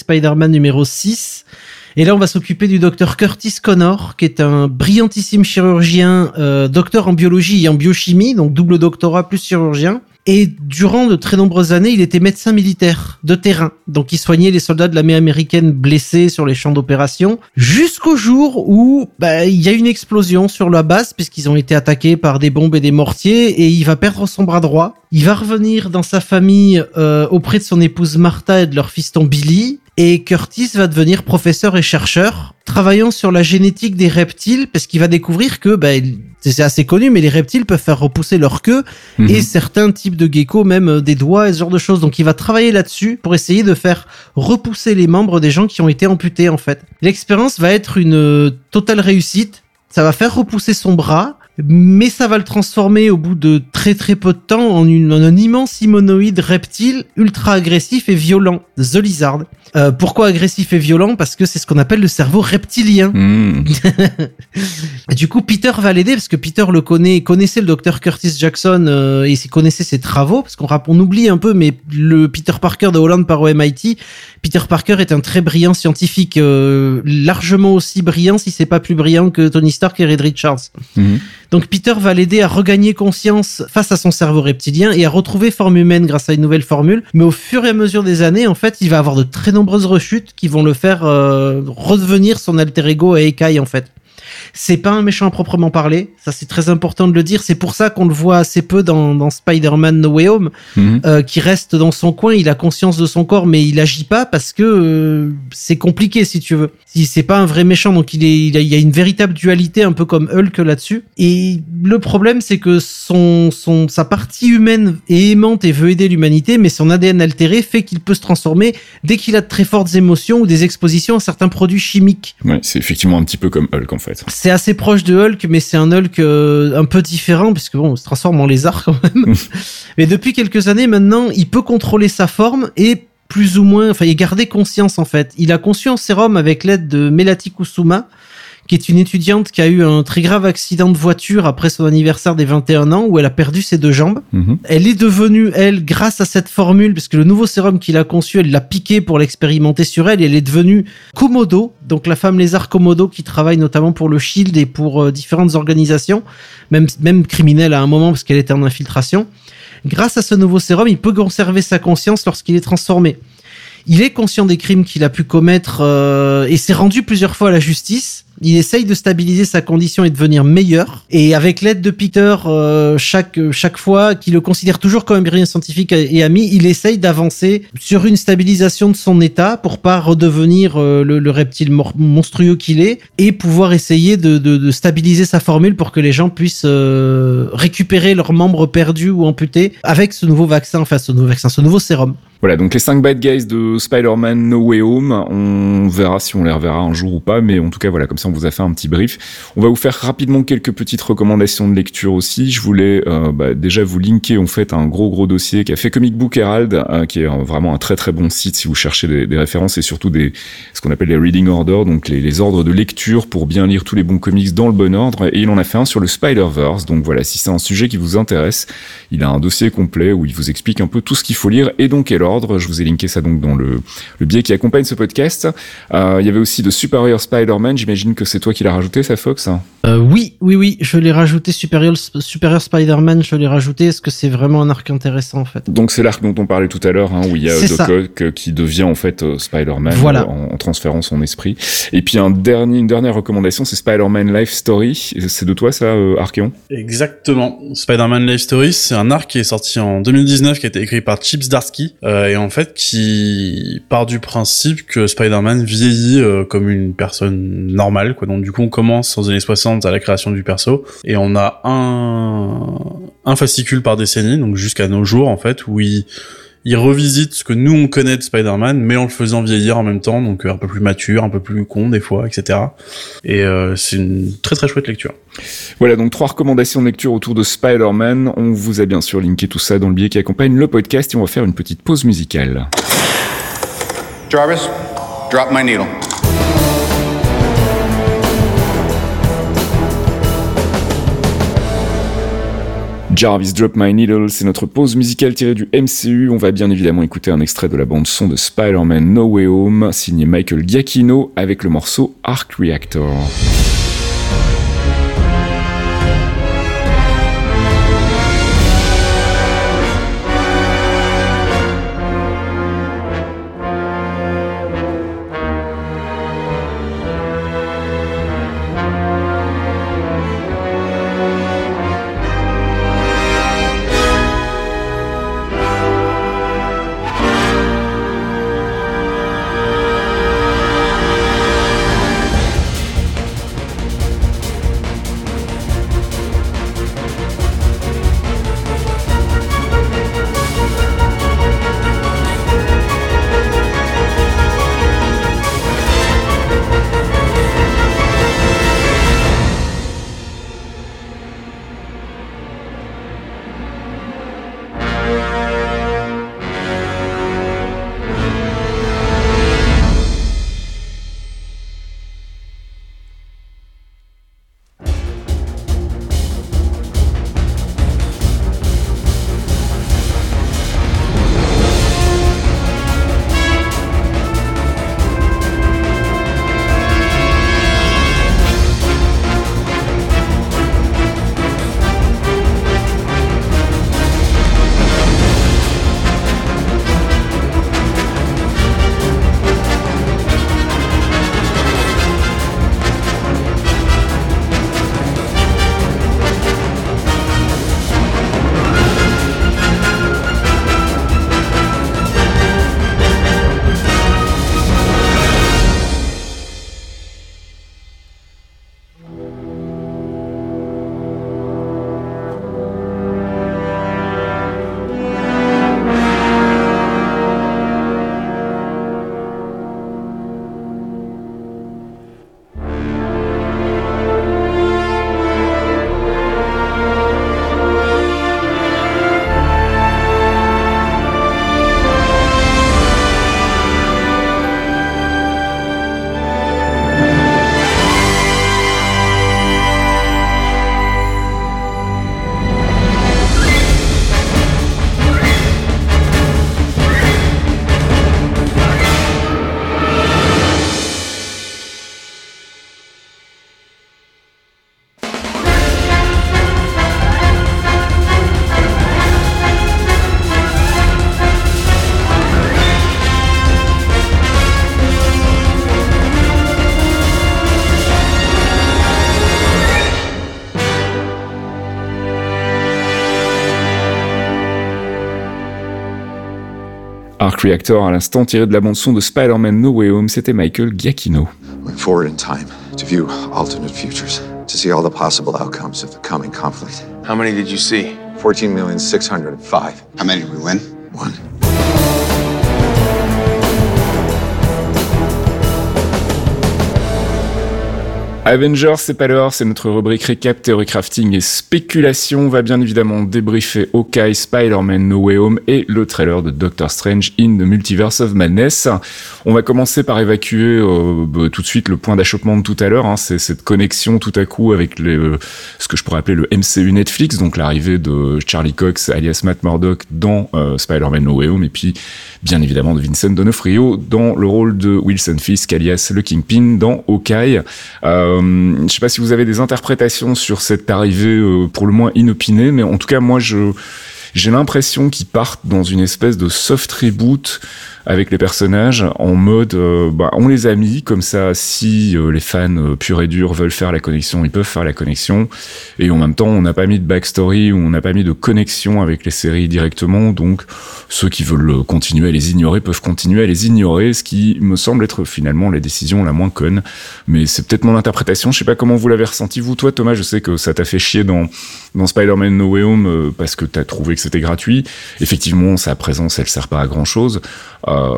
Numéro 6. Et là, on va s'occuper du docteur Curtis Connor, qui est un brillantissime chirurgien, euh, docteur en biologie et en biochimie, donc double doctorat plus chirurgien. Et durant de très nombreuses années, il était médecin militaire de terrain. Donc il soignait les soldats de l'armée américaine blessés sur les champs d'opération. Jusqu'au jour où bah, il y a une explosion sur la base, puisqu'ils ont été attaqués par des bombes et des mortiers, et il va perdre son bras droit. Il va revenir dans sa famille euh, auprès de son épouse Martha et de leur fiston Billy. Et Curtis va devenir professeur et chercheur, travaillant sur la génétique des reptiles, parce qu'il va découvrir que, il- c'est assez connu, mais les reptiles peuvent faire repousser leur queue
Mhm.
et certains types de geckos, même euh, des doigts et ce genre de choses. Donc il va travailler là-dessus pour essayer de faire repousser les membres des gens qui ont été amputés en fait. L'expérience va être une euh, totale réussite. Ça va faire repousser son bras, mais ça va le transformer au bout de très très peu de temps en, une- en un immense humanoïde reptile ultra agressif et violent, The Lizard. Euh, pourquoi agressif et violent? Parce que c'est ce qu'on appelle le cerveau reptilien.
Hmm.
Du coup, Peter va l'aider parce que Peter le connaît, connaissait le docteur Curtis Jackson euh, et connaissait ses travaux parce qu'on on oublie un peu, mais le Peter Parker de Holland par MIT, Peter Parker est un très brillant scientifique, euh, largement aussi brillant si c'est pas plus brillant que Tony Stark et Reed Richards.
Mhm.
Donc Peter va l'aider à regagner conscience face à son cerveau reptilien et à retrouver forme humaine grâce à une nouvelle formule. Mais au fur et à mesure des années, en fait, il va avoir de très nombreuses rechutes qui vont le faire euh, redevenir son alter ego à Ekai en fait. C'est pas un méchant à proprement parler, ça c'est très important de le dire. C'est pour ça qu'on le voit assez peu dans, dans Spider-Man No Way Home,
Mhm.
euh, qui reste dans son coin. Il a conscience de son corps, mais il agit pas parce que euh, c'est compliqué si tu veux. Si c'est pas un vrai méchant, donc il est, il, a, il y a une véritable dualité, un peu comme Hulk là-dessus. Et le problème, c'est que son, son, sa partie humaine est aimante et veut aider l'humanité, mais son ADN altéré fait qu'il peut se transformer dès qu'il a de très fortes émotions ou des expositions à certains produits chimiques.
Ouais, c'est effectivement un petit peu comme Hulk en fait.
C'est assez proche de Hulk, mais c'est un Hulk euh, un peu différent, puisque bon, on se transforme en lézard quand même. mais depuis quelques années maintenant, il peut contrôler sa forme et plus ou moins, enfin, il garder conscience en fait. Il a conçu un sérum avec l'aide de Melati Kusuma, qui est une étudiante qui a eu un très grave accident de voiture après son anniversaire des 21 ans, où elle a perdu ses deux jambes.
Mhm.
Elle est devenue, elle, grâce à cette formule, parce que le nouveau sérum qu'il a conçu, elle l'a piqué pour l'expérimenter sur elle, et elle est devenue Komodo, donc la femme lézard Komodo qui travaille notamment pour le Shield et pour euh, différentes organisations, même, même criminelle à un moment parce qu'elle était en infiltration. Grâce à ce nouveau sérum, il peut conserver sa conscience lorsqu'il est transformé. Il est conscient des crimes qu'il a pu commettre euh, et s'est rendu plusieurs fois à la justice. Il essaye de stabiliser sa condition et de devenir meilleur. Et avec l'aide de Peter, euh, chaque chaque fois qu'il le considère toujours comme un scientifique et ami, il essaye d'avancer sur une stabilisation de son état pour pas redevenir euh, le, le reptile monstrueux qu'il est et pouvoir essayer de stabiliser sa formule pour que les gens puissent euh, récupérer leurs membres perdus ou amputés avec ce nouveau vaccin, enfin ce nouveau vaccin, ce nouveau sérum.
Voilà, donc les 5 bad guys de Spider-Man No Way Home, on verra si on les reverra un jour ou pas, mais en tout cas voilà, comme ça on vous a fait un petit brief. On va vous faire rapidement quelques petites recommandations de lecture aussi. Je voulais euh, bah, déjà vous linker en fait un gros gros dossier qui a fait Comic Book Herald, euh, qui est euh, vraiment un très très bon site si vous cherchez des, références et surtout des ce qu'on appelle les reading orders, donc les, ordres de lecture pour bien lire tous les bons comics dans le bon ordre. Et il en a fait un sur le Spider-Verse, donc voilà, si c'est un sujet qui vous intéresse, il a un dossier complet où il vous explique un peu tout ce qu'il faut lire et dans quel ordre. Je vous ai linké ça donc dans le, le biais qui accompagne ce podcast. Il y avait aussi de Superior Spider-Man, j'imagine que c'est toi qui l'as rajouté, ça Fox?
Euh, oui, oui, oui, je l'ai rajouté Superior, Superior Spider-Man, je l'ai rajouté. Est-ce que c'est vraiment un arc intéressant en fait?
Donc c'est l'arc dont on parlait tout à l'heure, hein, où il y a Doc. Ock euh, qui devient en fait euh, Spider-Man
Voilà.
en, en transférant son esprit. Et puis un dernier, une dernière recommandation, c'est Spider-Man Life Story. C'est de toi ça, euh, Archeon
Exactement. Spider-Man Life Story, c'est un arc qui est sorti en 2019, qui a été écrit par Chips Darsky, euh, et en fait qui part du principe que Spider-Man vieillit euh, comme une personne normale, quoi. Donc du coup, on commence aux années 60 à la création du perso, et on a un un fascicule par décennie, donc jusqu'à nos jours en fait, où il il revisite ce que nous on connaît de Spider-Man, mais en le faisant vieillir en même temps, donc euh, un peu plus mature, un peu plus con des fois, etc. Et euh, c'est une très très chouette lecture.
Voilà, donc trois recommandations de lecture autour de Spider-Man. On vous a bien sûr linké tout ça dans le billet qui accompagne le podcast et on va faire une petite pause musicale.
Jarvis, Drop my needle.
Jarvis Drop My Needle, c'est notre pause musicale tirée du MCU. On va bien évidemment écouter un extrait de la bande son de Spider-Man No Way Home, signé Michael Giacchino avec le morceau Arc Reactor. Reactor à l'instant tiré de la bande son de Spider-Man No Way Home, c'était Michael Giacchino.
Went forward in time to view alternate futures, to see all the possible outcomes of the coming conflict.
How many did you see?
14,605.
How many did we win?
One.
Avengers, c'est pas l'heure, c'est notre rubrique récap, théorie crafting et spéculation. On va bien évidemment débriefer Hawkeye, Spider-Man No Way Home et le trailer de Doctor Strange in the Multiverse of Madness. On va commencer par évacuer euh, bah, tout de suite le point d'achoppement de tout à l'heure. Hein, c'est cette connexion tout à coup avec euh, ce que je pourrais appeler le MCU Netflix, donc l'arrivée de Charlie Cox alias Matt Murdock dans euh, Spider-Man No Way Home et puis bien évidemment de Vincent D'Onofrio dans le rôle de Wilson Fisk alias le Kingpin dans Hawkeye. Je sais pas si vous avez des interprétations sur cette arrivée euh, pour le moins inopinée, mais en tout cas moi je j'ai l'impression qu'ils partent dans une espèce de soft reboot avec les personnages en mode euh, bah, on les a mis comme ça si euh, les fans euh, purs et durs veulent faire la connexion ils peuvent faire la connexion. Et en même temps on n'a pas mis de backstory ou on n'a pas mis de connexion avec les séries directement. Donc ceux qui veulent continuer à les ignorer peuvent continuer à les ignorer ce qui me semble être finalement la décision la moins conne. Mais c'est peut-être mon interprétation. Je sais pas comment vous l'avez ressenti vous toi Thomas. Je sais que ça t'a fait chier dans dans Spider-Man No Way Home parce que t'as trouvé que c'était gratuit. Effectivement sa présence elle sert pas à grand chose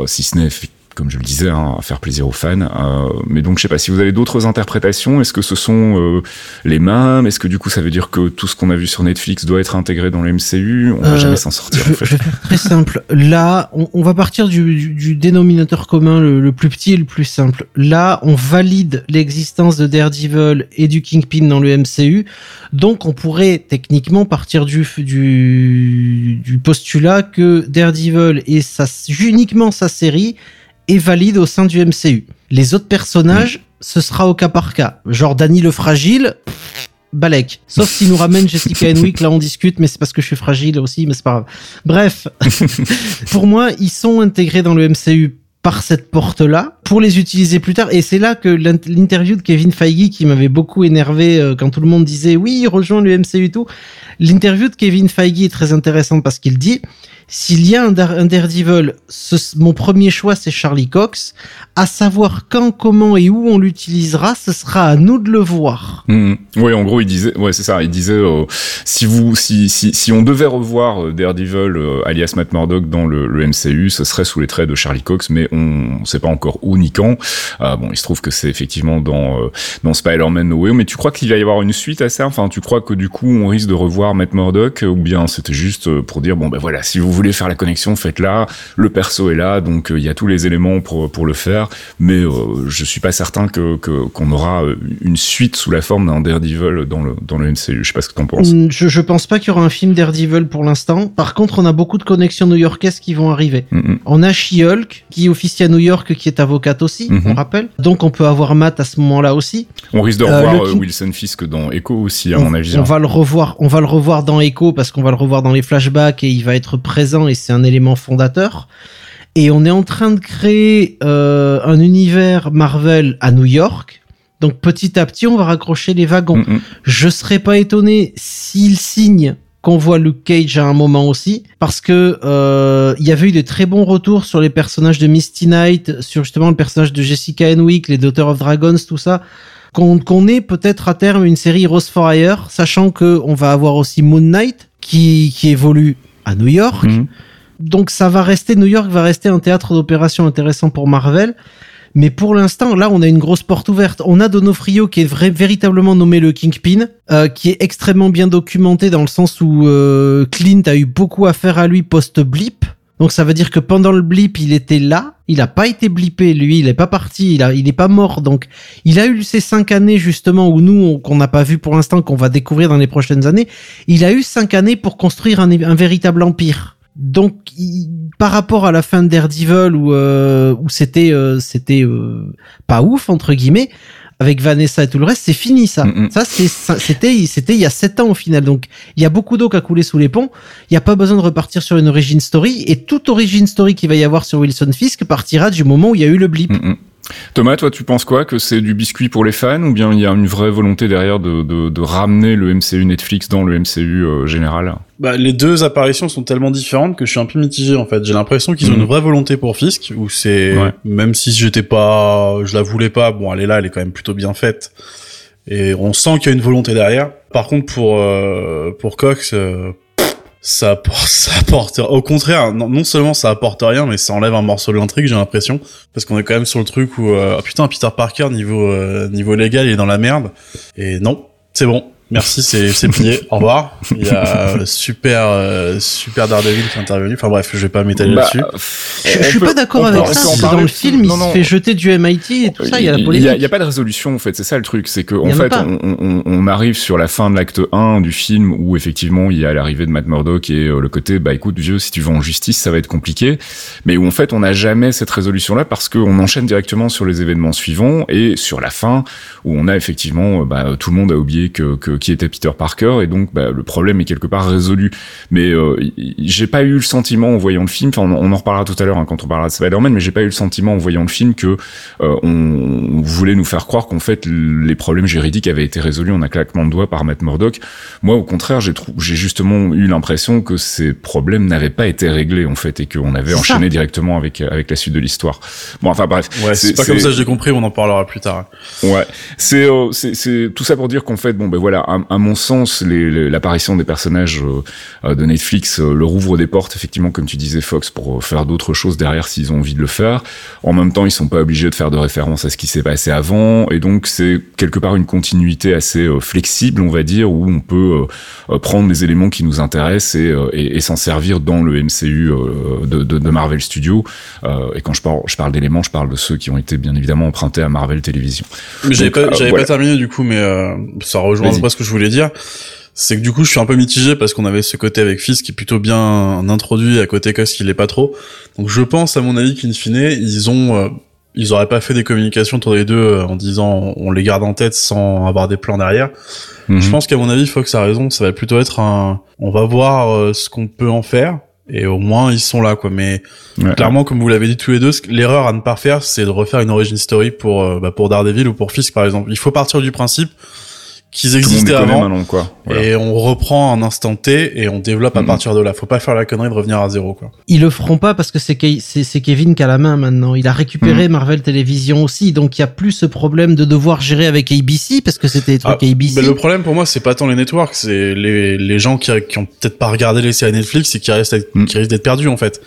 si ce n'est comme je le disais, hein, à faire plaisir aux fans. Euh, mais donc, je sais pas si vous avez d'autres interprétations. Est-ce que ce sont euh, les mêmes? Est-ce que du coup, ça veut dire que tout ce qu'on a vu sur Netflix doit être intégré dans le MCU On va
Euh,
jamais s'en sortir.
Je,
en fait.
je vais faire très simple. Là, on, on va partir du, du- du dénominateur commun le, le plus petit et le plus simple. Là, on valide l'existence de Daredevil et du Kingpin dans le MCU. Donc, on pourrait techniquement partir du, du, du postulat que Daredevil et sa, uniquement sa série est valide au sein du MCU. Les autres personnages, ce sera au cas par cas. Genre Danny le fragile, Balek. Sauf s'il nous ramène Jessica Henwick, là on discute, mais c'est parce que je suis fragile aussi, mais c'est pas grave. Bref, pour moi, ils sont intégrés dans le MCU par cette porte-là pour les utiliser plus tard. Et c'est là que l'int- l'interview de Kevin Feige qui m'avait beaucoup énervé euh, quand tout le monde disait oui, rejoins le MCU et tout. L'interview de Kevin Feige est très intéressante parce qu'il dit s'il y a un, Dar- un Daredevil, mon premier choix c'est Charlie Cox. À savoir quand, comment et où on l'utilisera, ce sera à nous de le voir.
Mhm. Oui, en gros, il disait, c'est ça. Il disait, euh, si on devait revoir euh, Daredevil, euh, alias Matt Murdock dans le, MCU, ce serait sous les traits de Charlie Cox, mais on ne sait pas encore où ni quand. Bon, il se trouve que c'est effectivement dans dans Spider-Man No Way mais tu crois qu'il va y avoir une suite à ça? Enfin, tu crois que du coup, on risque de revoir Matt Murdock, ou bien c'était juste pour dire, bon, ben voilà, si vous voulez faire la connexion, faites-la. Le perso est là, donc euh, il y a tous les éléments pour pour le faire, mais euh, je suis pas certain que qu'on aura euh, une suite sous la forme d'un Daredevil dans le dans le MCU. Je sais pas ce que t'en penses.
Mm, Je, je pense pas qu'il y aura un film Daredevil pour l'instant. Par contre, on a beaucoup de connexions new-yorkaises qui vont arriver.
Mhm.
On a She-Hulk, qui officie à New York, qui est avocate aussi, on rappelle. Donc on peut avoir Matt à ce moment-là aussi.
On risque de revoir euh,
King-
Wilson Fisk dans Echo aussi, à
on,
mon avis.
on
hein.
va le revoir, on va le revoir dans Echo parce qu'on va le revoir dans les flashbacks et il va être présent et c'est un élément fondateur. Et on est en train de créer euh, un univers Marvel à New York. Donc petit à petit, on va raccrocher les wagons.
Mhm.
Je serais pas étonné s'il signe qu'on voit Luke Cage à un moment aussi, parce que euh, il y avait eu de très bons retours sur les personnages de Misty Knight, sur justement le personnage de Jessica Henwick, les Daughter of Dragons, tout ça. Qu'on qu'on ait peut-être à terme une série Rose for Hire, sachant que on va avoir aussi Moon Knight qui qui évolue à New York.
Mhm.
Donc ça va rester, New York va rester un théâtre d'opération intéressant pour Marvel. Mais pour l'instant, là, on a une grosse porte ouverte. On a Donofrio qui est vrai- véritablement nommé le Kingpin, euh, qui est extrêmement bien documenté dans le sens où euh, Clint a eu beaucoup à faire à lui post-blip. Donc ça veut dire que pendant le blip, il était là. Il a pas été blippé, lui. Il est pas parti. Il a, il pas mort. Donc il a eu ces cinq années justement où nous, on- qu'on n'a pas vu pour l'instant, qu'on va découvrir dans les prochaines années. Il a eu cinq années pour construire un, un véritable empire. Donc, il- par rapport à la fin de Daredevil où euh, où c'était euh, euh, pas ouf entre guillemets avec Vanessa et tout le reste, c'est fini ça. Ça c'est ça- c'était c'était il y a sept ans au final. Donc il y a beaucoup d'eau qui a coulé sous les ponts. Il n'y a pas besoin de repartir sur une origin story et toute origin story qu'il va y avoir sur Wilson Fisk partira du moment où il y a eu le blip.
Mhm. Thomas, toi, tu penses quoi Que c'est du biscuit pour les fans ou bien il y a une vraie volonté derrière de, de, de ramener le MCU Netflix dans le MCU euh, général?
Bah, les deux apparitions sont tellement différentes que je suis un peu mitigé en fait. J'ai l'impression qu'ils ont
Mhm.
une vraie volonté pour Fisk, où c'est
Ouais.
même si j'étais pas, je la voulais pas. Bon, elle est là, elle est quand même plutôt bien faite, et on sent qu'il y a une volonté derrière. Par contre, pour euh, pour Cox, euh, ça apporte, ça apporte. Au contraire, non, seulement ça apporte rien, mais ça enlève un morceau de l'intrigue, j'ai l'impression, parce qu'on est quand même sur le truc où euh, ah, putain Peter Parker niveau euh, niveau légal il est dans la merde. Et non, c'est bon. Merci, c'est c'est plié. Au revoir. Il y a euh, super euh, super Daredevil qui est intervenu. Enfin bref, je vais pas m'étaler
Bah,
là-dessus.
Je, je suis pas d'accord avec ça. parce que Dans le film, il se fait jeter du MIT et tout ça. Il y a la
Il
polémique.
il y a pas de résolution en fait, c'est ça le truc, c'est que en fait on, on, on arrive sur la fin de l'acte 1 du film où effectivement il y a l'arrivée de Matt Murdock et euh, le côté bah écoute vieux si tu vas en justice ça va être compliqué, mais où en fait on n'a jamais cette résolution là parce qu'on enchaîne directement sur les événements suivants et sur la fin où on a effectivement euh, bah, tout le monde a oublié que, que qui était Peter Parker et donc bah, le problème est quelque part résolu. Mais euh, j'ai pas eu le sentiment en voyant le film, enfin on, on en reparlera tout à l'heure hein, quand on parlera de Spider-Man, mais j'ai pas eu le sentiment en voyant le film que euh, on, on voulait nous faire croire qu'en fait les problèmes juridiques avaient été résolus en un claquement de doigts par Matt Murdock. Moi au contraire j'ai j'ai justement eu l'impression que ces problèmes n'avaient pas été réglés en fait et qu'on avait enchaîné
ça.
directement avec avec la suite de l'histoire. Bon enfin bref.
Ouais, c'est pas comme ça que j'ai compris. On en parlera plus tard.
Ouais, c'est euh, c'est c'est tout ça pour dire qu'en fait bon ben voilà à, à mon sens, les- les- l'apparition des personnages euh, de Netflix euh, leur ouvre des portes, effectivement, comme tu disais, Fox, pour euh, faire d'autres choses derrière s'ils ont envie de le faire. En même temps, ils sont pas obligés de faire de référence à ce qui s'est passé avant, et donc c'est quelque part une continuité assez flexible, on va dire, où on peut prendre des éléments qui nous intéressent et, et, et s'en servir dans le MCU de, de, de Marvel Studios. Et quand je parle, je parle d'éléments, je parle de ceux qui ont été bien évidemment empruntés à Marvel Télévision.
J'avais pas,
euh, voilà.
pas terminé du coup, mais euh, ça rejoint ce que je voulais dire. C'est que du coup, je suis un peu mitigé parce qu'on avait ce côté avec Fils qui est plutôt bien introduit, à côté Cos qui l'est pas trop. Donc je pense, à mon avis, qu'in fine, ils ont, euh, ils auraient pas fait des communications entre les deux euh, en disant on les garde en tête sans avoir des plans derrière.
Mhm.
Je pense qu'à mon avis, Fox a raison. Ça va plutôt être un, on va voir euh, ce qu'on peut en faire. Et au moins ils sont là quoi. Mais
Ouais.
clairement, comme vous l'avez dit tous les deux, l'erreur à ne pas faire, c'est de refaire une origin story pour euh, bah, pour Daredevil ou pour Fisk par exemple. Il faut partir du principe qu'ils existaient avant
maintenant, quoi. Voilà.
et on reprend un instant T et on développe à
Mhm.
partir de là. Faut pas faire la connerie de revenir à zéro quoi.
Ils le feront pas parce que c'est Ke- c'est c'est Kevin qui a la main maintenant. Il a récupéré Marvel Télévision aussi, donc il y a plus ce problème de devoir gérer avec ABC parce que c'était des trucs
Ah,
ABC.
Mais le problème pour moi, c'est pas tant les networks, c'est les, les gens qui, qui ont peut-être pas regardé les séries Netflix et qui restent
Mm.
qui risquent d'être perdus en fait.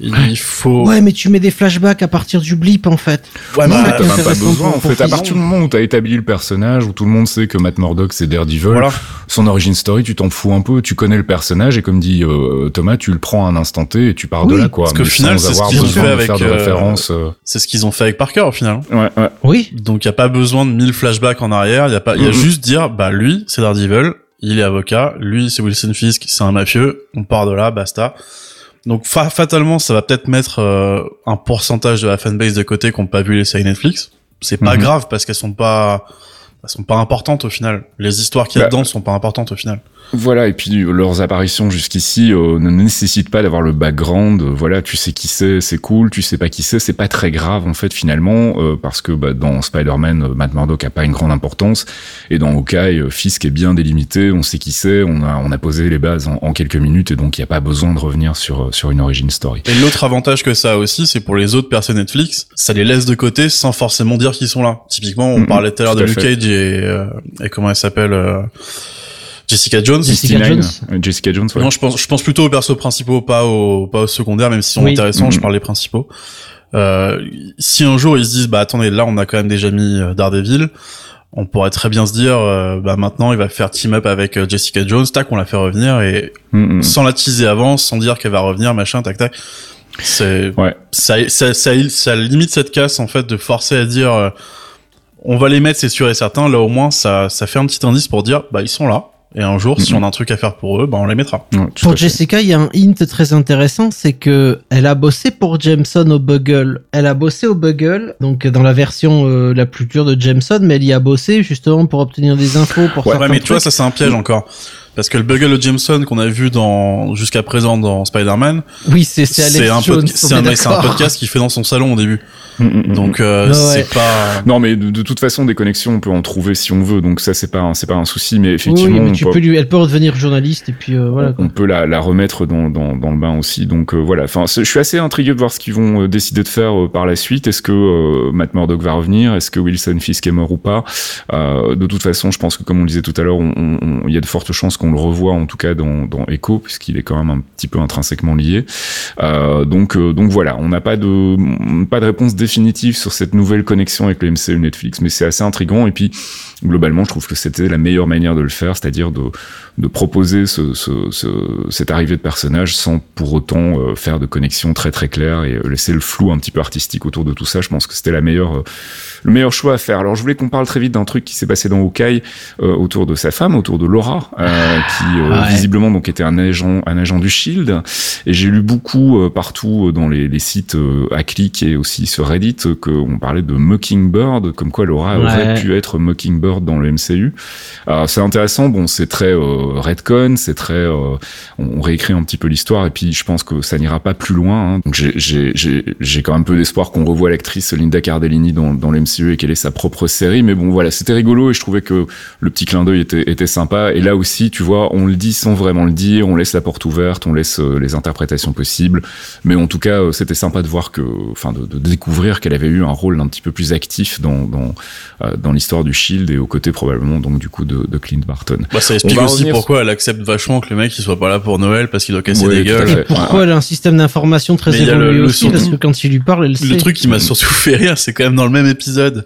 Il faut.
Ouais, mais tu mets des flashbacks à partir du blip en fait.
Ouais,
Non,
bah,
mais t'as même pas besoin. En fait, à partir du moment où t'as établi le personnage, où tout le monde sait que Matt Murdock c'est Daredevil,
voilà.
son origin story, tu t'en fous un peu. Tu connais le personnage et comme dit euh, Thomas, tu le prends à un instant T et tu pars de là, quoi.
parce qu'au
Mais
final,
sans
c'est ce
avoir
qu'ils ont
besoin
fait
de
avec,
faire de
euh,
références. euh,
C'est ce qu'ils ont fait avec Parker au final.
Ouais, ouais.
Oui.
Donc il y a pas besoin de mille flashbacks en arrière. Il y a pas. Il y a juste dire bah lui c'est Daredevil, il est avocat, lui c'est Wilson Fisk, c'est un mafieux. On part de là, basta. Donc fa- fatalement ça va peut-être mettre euh, un pourcentage de la fanbase de côté qui n'ont pas vu les séries Netflix. C'est pas
Mhm.
grave parce qu'elles sont pas elles sont pas importantes au final. Les histoires qu'il y a
Bah,
dedans sont pas importantes au final.
Voilà, et puis euh, leurs apparitions jusqu'ici euh, ne nécessitent pas d'avoir le background. euh, voilà, tu sais qui c'est, c'est cool. Tu sais pas qui c'est, c'est pas très grave en fait finalement, euh, parce que bah, dans Spider-Man, Matt Murdock a pas une grande importance, et dans Hawkeye, Fisk est bien délimité. On sait qui c'est, on a on a posé les bases en, en quelques minutes, et donc il y a pas besoin de revenir sur sur une origin story.
Et l'autre avantage que ça a aussi, c'est pour les autres personnes Netflix, ça les laisse de côté sans forcément dire qu'ils sont là. Typiquement, on
Mhm,
parlait tout à l'heure de Luke. Cage et, euh, et comment elle s'appelle euh, Jessica Jones.
Jessica
69,
Jones.
Jessica Jones, ouais.
Non, je pense, je pense plutôt aux persos principaux, pas aux, pas aux secondaires, même s'ils sont
Oui.
intéressants, je
Mhm.
parle des principaux. Euh, si un jour ils se disent, bah attendez, là on a quand même déjà mis euh, Daredevil, on pourrait très bien se dire, euh, bah maintenant il va faire team up avec euh, Jessica Jones, tac, on la fait revenir et
Mm, mm.
sans la teaser avant, sans dire qu'elle va revenir, machin, tac, tac. C'est,
Ouais.
ça, ça, ça, ça limite cette casse en fait de forcer à dire, euh, on va les mettre, c'est sûr et certain. Là au moins, ça, ça fait un petit indice pour dire, bah ils sont là. Et un jour, si on a un truc à faire pour eux, bah on les mettra.
Ouais,
Pour. Jessica, il y a un hint très intéressant, c'est que elle a bossé pour Jameson au Bugle. Elle a bossé au Bugle, donc dans la version euh, la plus dure de Jameson, mais elle y a bossé justement pour obtenir des infos pour
Ouais, mais tu vois, ça c'est un piège encore. Parce que le Bugle de Jameson qu'on a vu dans jusqu'à présent dans Spider-Man,
Oui, c'est c'est Alex
c'est un,
est
un, podcast qu'il fait dans son salon au début.
Mm, mm, mm.
Donc euh,
Ouais.
c'est pas.
Non, mais de, de toute façon, des connexions, on peut en trouver si on veut, donc ça c'est pas un- c'est pas un souci, mais
Oui,
effectivement,
mais
on
tu
peut-
peux lui, elle peut redevenir journaliste et puis euh, voilà. quoi.
on peut la, la remettre dans, dans, dans le bain aussi. Donc euh, voilà, enfin, je suis assez intrigué de voir ce qu'ils vont euh, décider de faire euh, par la suite. Est-ce que euh, Matt Murdock va revenir? Est-ce que Wilson Fisk est mort ou pas? Euh, De toute façon, je pense que comme on le disait tout à l'heure, on- on- on- il y a de fortes chances qu'on le revoie, en tout cas dans, dans Echo, puisqu'il est quand même un petit peu intrinsèquement lié. Euh, donc euh, donc voilà, on n'a pas de pas de réponse définitive sur cette nouvelle connexion avec le MCU Netflix, mais c'est assez intriguant. Et puis globalement, je trouve que c'était la meilleure manière de le faire, c'est-à-dire de de proposer ce, ce, ce, cette arrivée de personnages sans pour autant euh, faire de connexion très très claire et euh, laisser le flou un petit peu artistique autour de tout ça. Je pense que c'était la meilleure, euh, le meilleur choix à faire. Alors je voulais qu'on parle très vite d'un truc qui s'est passé dans Hawkeye euh, autour de sa femme, autour de Laura, euh, qui euh,
Ouais.
visiblement donc était un agent, un agent du Shield. Et j'ai lu beaucoup partout dans les, les sites à clic et aussi sur Reddit euh, qu'on parlait de Mockingbird, comme quoi Laura aurait pu être Mockingbird dans le MCU. Alors c'est intéressant, bon c'est très euh, redcon, c'est très, euh, on réécrit un petit peu l'histoire et puis je pense que ça n'ira pas plus loin. hein. Donc j'ai- quand même peu d'espoir qu'on revoie l'actrice Linda Cardellini dans dans le MCU et qu'elle ait sa propre série. Mais bon voilà, c'était rigolo et je trouvais que le petit clin d'œil était était sympa. Et là aussi, tu vois, on le dit sans vraiment le dire, on laisse la porte ouverte, on laisse les interprétations possibles. Mais en tout cas, c'était sympa de voir que, enfin, de, de découvrir découvrir qu'elle avait eu un rôle un petit peu plus actif dans dans, euh, dans l'histoire du Shield et aux côtés probablement donc du coup de, de Clint Barton.
Bah, ça explique
On va
aussi
revenir-
pourquoi elle accepte vachement que le mec il soit pas là pour Noël parce qu'il doit casser
Ouais,
des gueules.
Et pourquoi elle a un système d'information très évolué
le- le
aussi
son-
Parce que quand il lui parle, elle sait.
Le truc qui m'a surtout fait rire, c'est quand même dans le même épisode,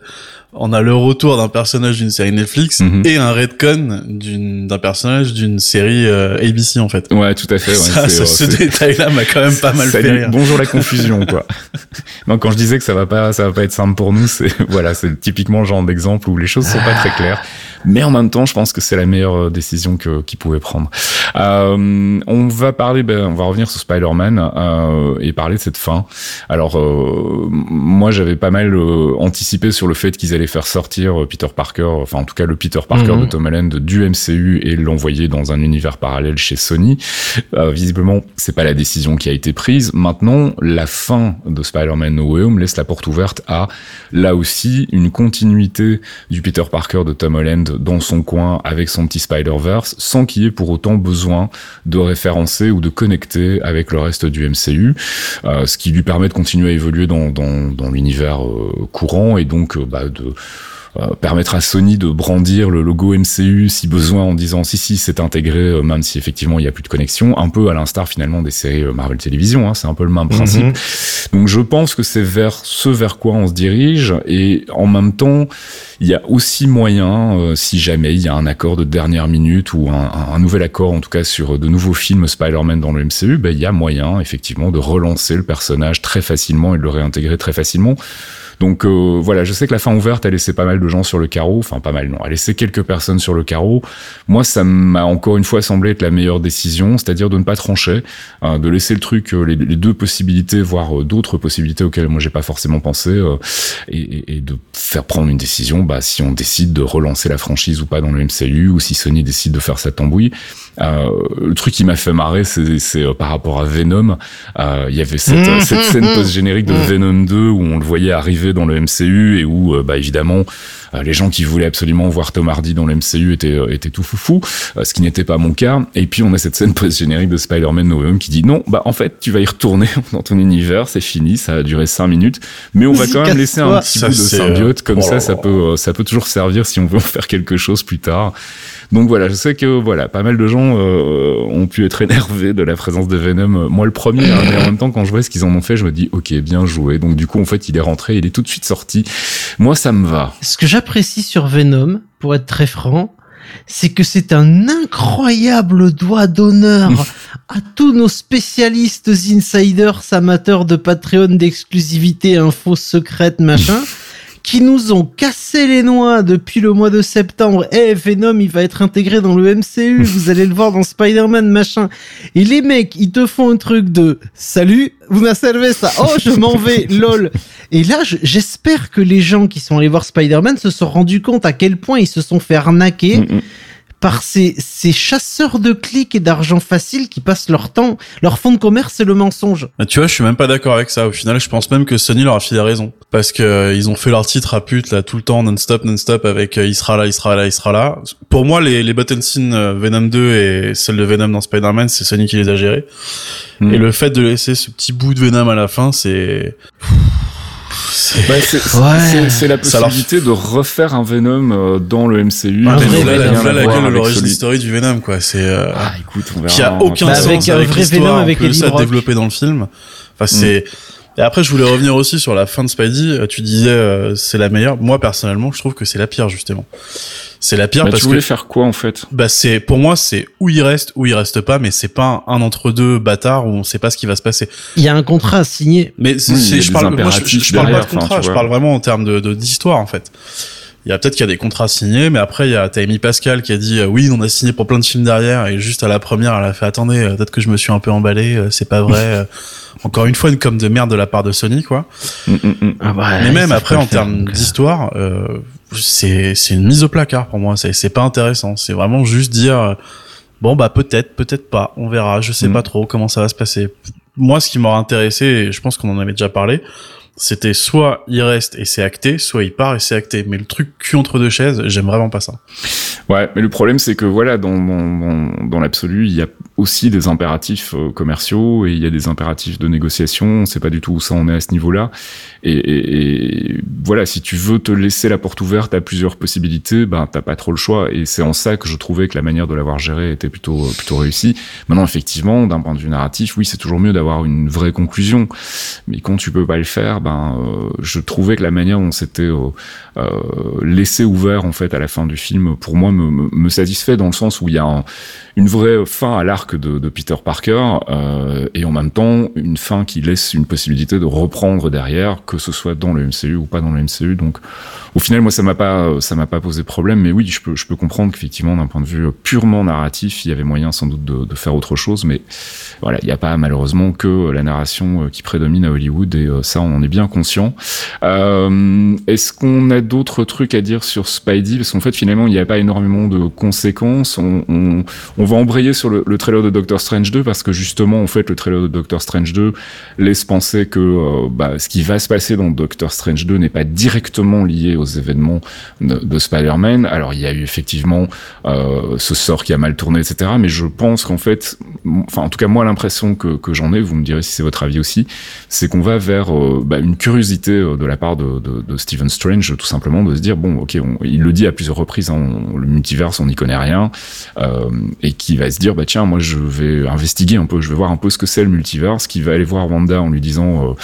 on a le retour d'un personnage d'une série Netflix
Mhm.
et un redcon d'une d'un personnage d'une série euh, ABC en fait.
Ouais, tout à fait. Ouais,
ça, ce détail-là m'a quand même pas mal fait rire.
Bonjour la confusion, quoi. non, quand je disais que ça va pas, ça va pas être simple pour nous, c'est voilà, c'est typiquement le genre d'exemple où les choses sont pas très claires. Mais en même temps, je pense que c'est la meilleure euh, décision que qu'il pouvait prendre. Euh, on va parler, ben, on va revenir sur Spider-Man euh, et parler de cette fin. Alors, euh, moi, j'avais pas mal euh, anticipé sur le fait qu'ils allaient faire sortir euh, Peter Parker, enfin en tout cas le Peter Parker
Mhm.
de Tom Holland du MCU et l'envoyer dans un univers parallèle chez Sony. Euh, visiblement, c'est pas la décision qui a été prise. Maintenant, la fin de Spider-Man No Way Home laisse la porte ouverte à, là aussi, une continuité du Peter Parker de Tom Holland dans son coin avec son petit Spider-Verse, sans qu'il y ait pour autant besoin de référencer ou de connecter avec le reste du MCU, euh, ce qui lui permet de continuer à évoluer dans, dans, l'univers euh, courant et donc euh, bah, de permettre à Sony de brandir le logo MCU si besoin en disant si si c'est intégré euh, même si effectivement il n'y a plus de connexion. Un peu à l'instar finalement des séries euh, Marvel Television hein, c'est un peu le même principe.
Mhm.
donc je pense que c'est vers ce vers quoi on se dirige. Et en même temps il y a aussi moyen euh, si jamais il y a un accord de dernière minute ou un, un- un nouvel accord en tout cas sur de nouveaux films Spider-Man dans le MCU ben, il y a moyen effectivement de relancer le personnage très facilement et de le réintégrer très facilement donc euh, voilà, je sais que la fin ouverte a laissé pas mal de gens sur le carreau, enfin pas mal non, a laissé quelques personnes sur le carreau. Moi, ça m'a encore une fois semblé être la meilleure décision, c'est-à-dire de ne pas trancher, euh, de laisser le truc, euh, les, les deux possibilités, voire euh, d'autres possibilités auxquelles moi j'ai pas forcément pensé, euh, et, de faire prendre une décision, bah si on décide de relancer la franchise ou pas dans le MCU, ou si Sony décide de faire sa tambouille. Euh, le truc qui m'a fait marrer, c'est par rapport à Venom. Il y avait cette, euh, cette scène post-générique de Venom 2 où on le voyait arriver dans le MCU et où, euh, bah, évidemment, les gens qui voulaient absolument voir Tom Hardy dans le MCU étaient, euh, étaient tout foufou, euh, ce qui n'était pas mon cas. Et puis on a cette scène post-générique de Spider-Man No Home qui dit non, bah en fait tu vas y retourner dans ton univers, c'est fini, ça a duré cinq minutes, mais on va quand même laisser un petit
Ça,
bout de symbiote,
euh,
comme
oh
ça, ça peut, euh, ça peut toujours servir si on veut en faire quelque chose plus tard. Donc voilà, je sais que voilà, pas mal de gens euh, ont pu être énervés de la présence de Venom. Moi le premier, hein, mais en même temps quand je vois ce qu'ils en ont fait, je me dis ok, bien joué. Donc du coup en fait il est rentré, il est tout de suite sorti. Moi ça me va.
Ce que j'apprécie sur Venom, pour être très franc, c'est que c'est un incroyable doigt d'honneur à tous nos spécialistes insiders amateurs de Patreon d'exclusivité, infos secrètes, machin, qui nous ont cassé les noix depuis le mois de septembre. Eh, Venom, il va être intégré dans le MCU, vous allez le voir dans Spider-Man, machin. Et les mecs, ils te font un truc de salut, vous n'a servi ça. Oh, je m'en vais, lol. Et là, je- j'espère que les gens qui sont allés voir Spider-Man se sont rendus compte à quel point ils se sont fait arnaquer
Mm, mm.
Par ces, ces chasseurs de clics et d'argent facile qui passent leur temps, leur fond de commerce, c'est le mensonge.
Bah, tu vois, je suis même pas d'accord avec ça. Au final, je pense même que Sony leur a filé raison. Parce que euh, ils ont fait leur titre à pute, là, tout le temps, non-stop, non-stop, avec euh, il sera là, il sera là, il sera là. Pour moi, les, les button scenes euh, Venom 2 et celle de Venom dans Spider-Man, c'est Sony qui les a gérés.
Mm.
Et le fait de laisser ce petit bout de Venom à la fin, c'est... c'est-
Bah, c'est c'est-
Ouais.
la
Ça leur-
possibilité de refaire un Venom euh, dans le MCU. Qui
vrai
n'aurait
Voilà,
Venom.
rien
voilà
à
la
voir
gueule de
avec
l'origine
celui-
story du Venom, quoi. C'est... euh,
Ah, écoute, on verra.
qui a aucun
Bah,
sens
avec
avec,
un vrai
l'histoire,
Venom
en
avec Eddie
ça développé dans le film. Enfin, c'est. Et après, je voulais revenir aussi sur la fin de Spidey. Euh, Tu disais euh, c'est la meilleure. Moi, personnellement, je trouve que c'est la pire justement. C'est la pire
Bah,
parce
tu voulais
que
faire quoi en fait?
Bah c'est pour moi c'est où il reste ou il reste pas, mais c'est pas un, entre deux bâtard où on sait pas ce qui va se passer.
Il y a un contrat à signer.
Mais
Oui,
je parle, moi, je, je parle pas
derrière,
de contrat, je parle vraiment en termes de, de d'histoire en fait. Il y a peut-être qu'il y a des contrats signés, mais après il y a t'as Amy Pascal qui a dit euh, oui on a signé pour plein de films derrière et juste à la première elle a fait attendez euh, peut-être que je me suis un peu emballé, euh, c'est pas vrai. Encore une fois une com de merde de la part de Sony quoi.
Mm, mm, mm.
Ah bah,
mais même après en termes d'histoire, euh, c'est c'est une mise au placard pour moi. C'est c'est pas intéressant. C'est vraiment juste dire euh, bon bah peut-être, peut-être pas, on verra. Je sais
Mm.
pas trop comment ça va se passer. Moi, ce qui m'aurait intéressé, et je pense qu'on en avait déjà parlé, c'était soit il reste et c'est acté, soit il part et c'est acté. Mais le truc cul entre deux chaises, j'aime vraiment pas ça.
Ouais, mais le problème c'est que voilà, dans, l'absolu, il y a aussi des impératifs euh, commerciaux et il y a des impératifs de négociation. On sait pas du tout où ça en est à ce niveau-là. Et, voilà, si tu veux te laisser la porte ouverte à plusieurs possibilités, ben t'as pas trop le choix. Et c'est en ça que je trouvais que la manière de l'avoir géré était plutôt plutôt réussie. Maintenant, effectivement, d'un point de vue narratif, oui, c'est toujours mieux d'avoir une vraie conclusion. Mais quand tu peux pas le faire, ben euh, je trouvais que la manière dont c'était euh, euh, laissé ouvert en fait à la fin du film, pour moi, me, satisfait dans le sens où il y a un, une vraie fin à l'arc de, Peter Parker euh, et en même temps une fin qui laisse une possibilité de reprendre derrière, que ce soit dans le MCU ou pas dans le MCU. Donc, au final, moi, ça m'a pas, ça m'a pas posé problème. Mais oui, je peux, je peux comprendre qu'effectivement, d'un point de vue purement narratif, il y avait moyen sans doute de, de faire autre chose. Mais voilà, il n'y a pas malheureusement que la narration qui prédomine à Hollywood et ça, on en est bien conscient. Euh, Est-ce qu'on a d'autres trucs à dire sur Spidey? Parce qu'en fait, finalement, il n'y a pas énormément de conséquences. On, va embrayer sur le, le, trailer de Doctor Strange 2 parce que justement, en fait, le trailer de Doctor Strange 2 laisse penser que euh, bah, ce qui va se passer dans Doctor Strange 2 n'est pas directement lié aux événements de, de Spider-Man. Alors, il y a eu effectivement euh, ce sort qui a mal tourné, etc. Mais je pense qu'en fait, en tout cas, moi, l'impression que, que j'en ai, vous me direz si c'est votre avis aussi, c'est qu'on va vers euh, bah, une curiosité euh, de la part de, de, de, Stephen Strange, tout simplement, de se dire bon, ok, il le dit à plusieurs reprises, hein, le multiverse, on n'y connaît rien, euh, et qui va se dire bah tiens, moi, je vais investiguer un peu, je vais voir un peu ce que c'est le multiverse, qui va aller voir Wanda en lui disant euh,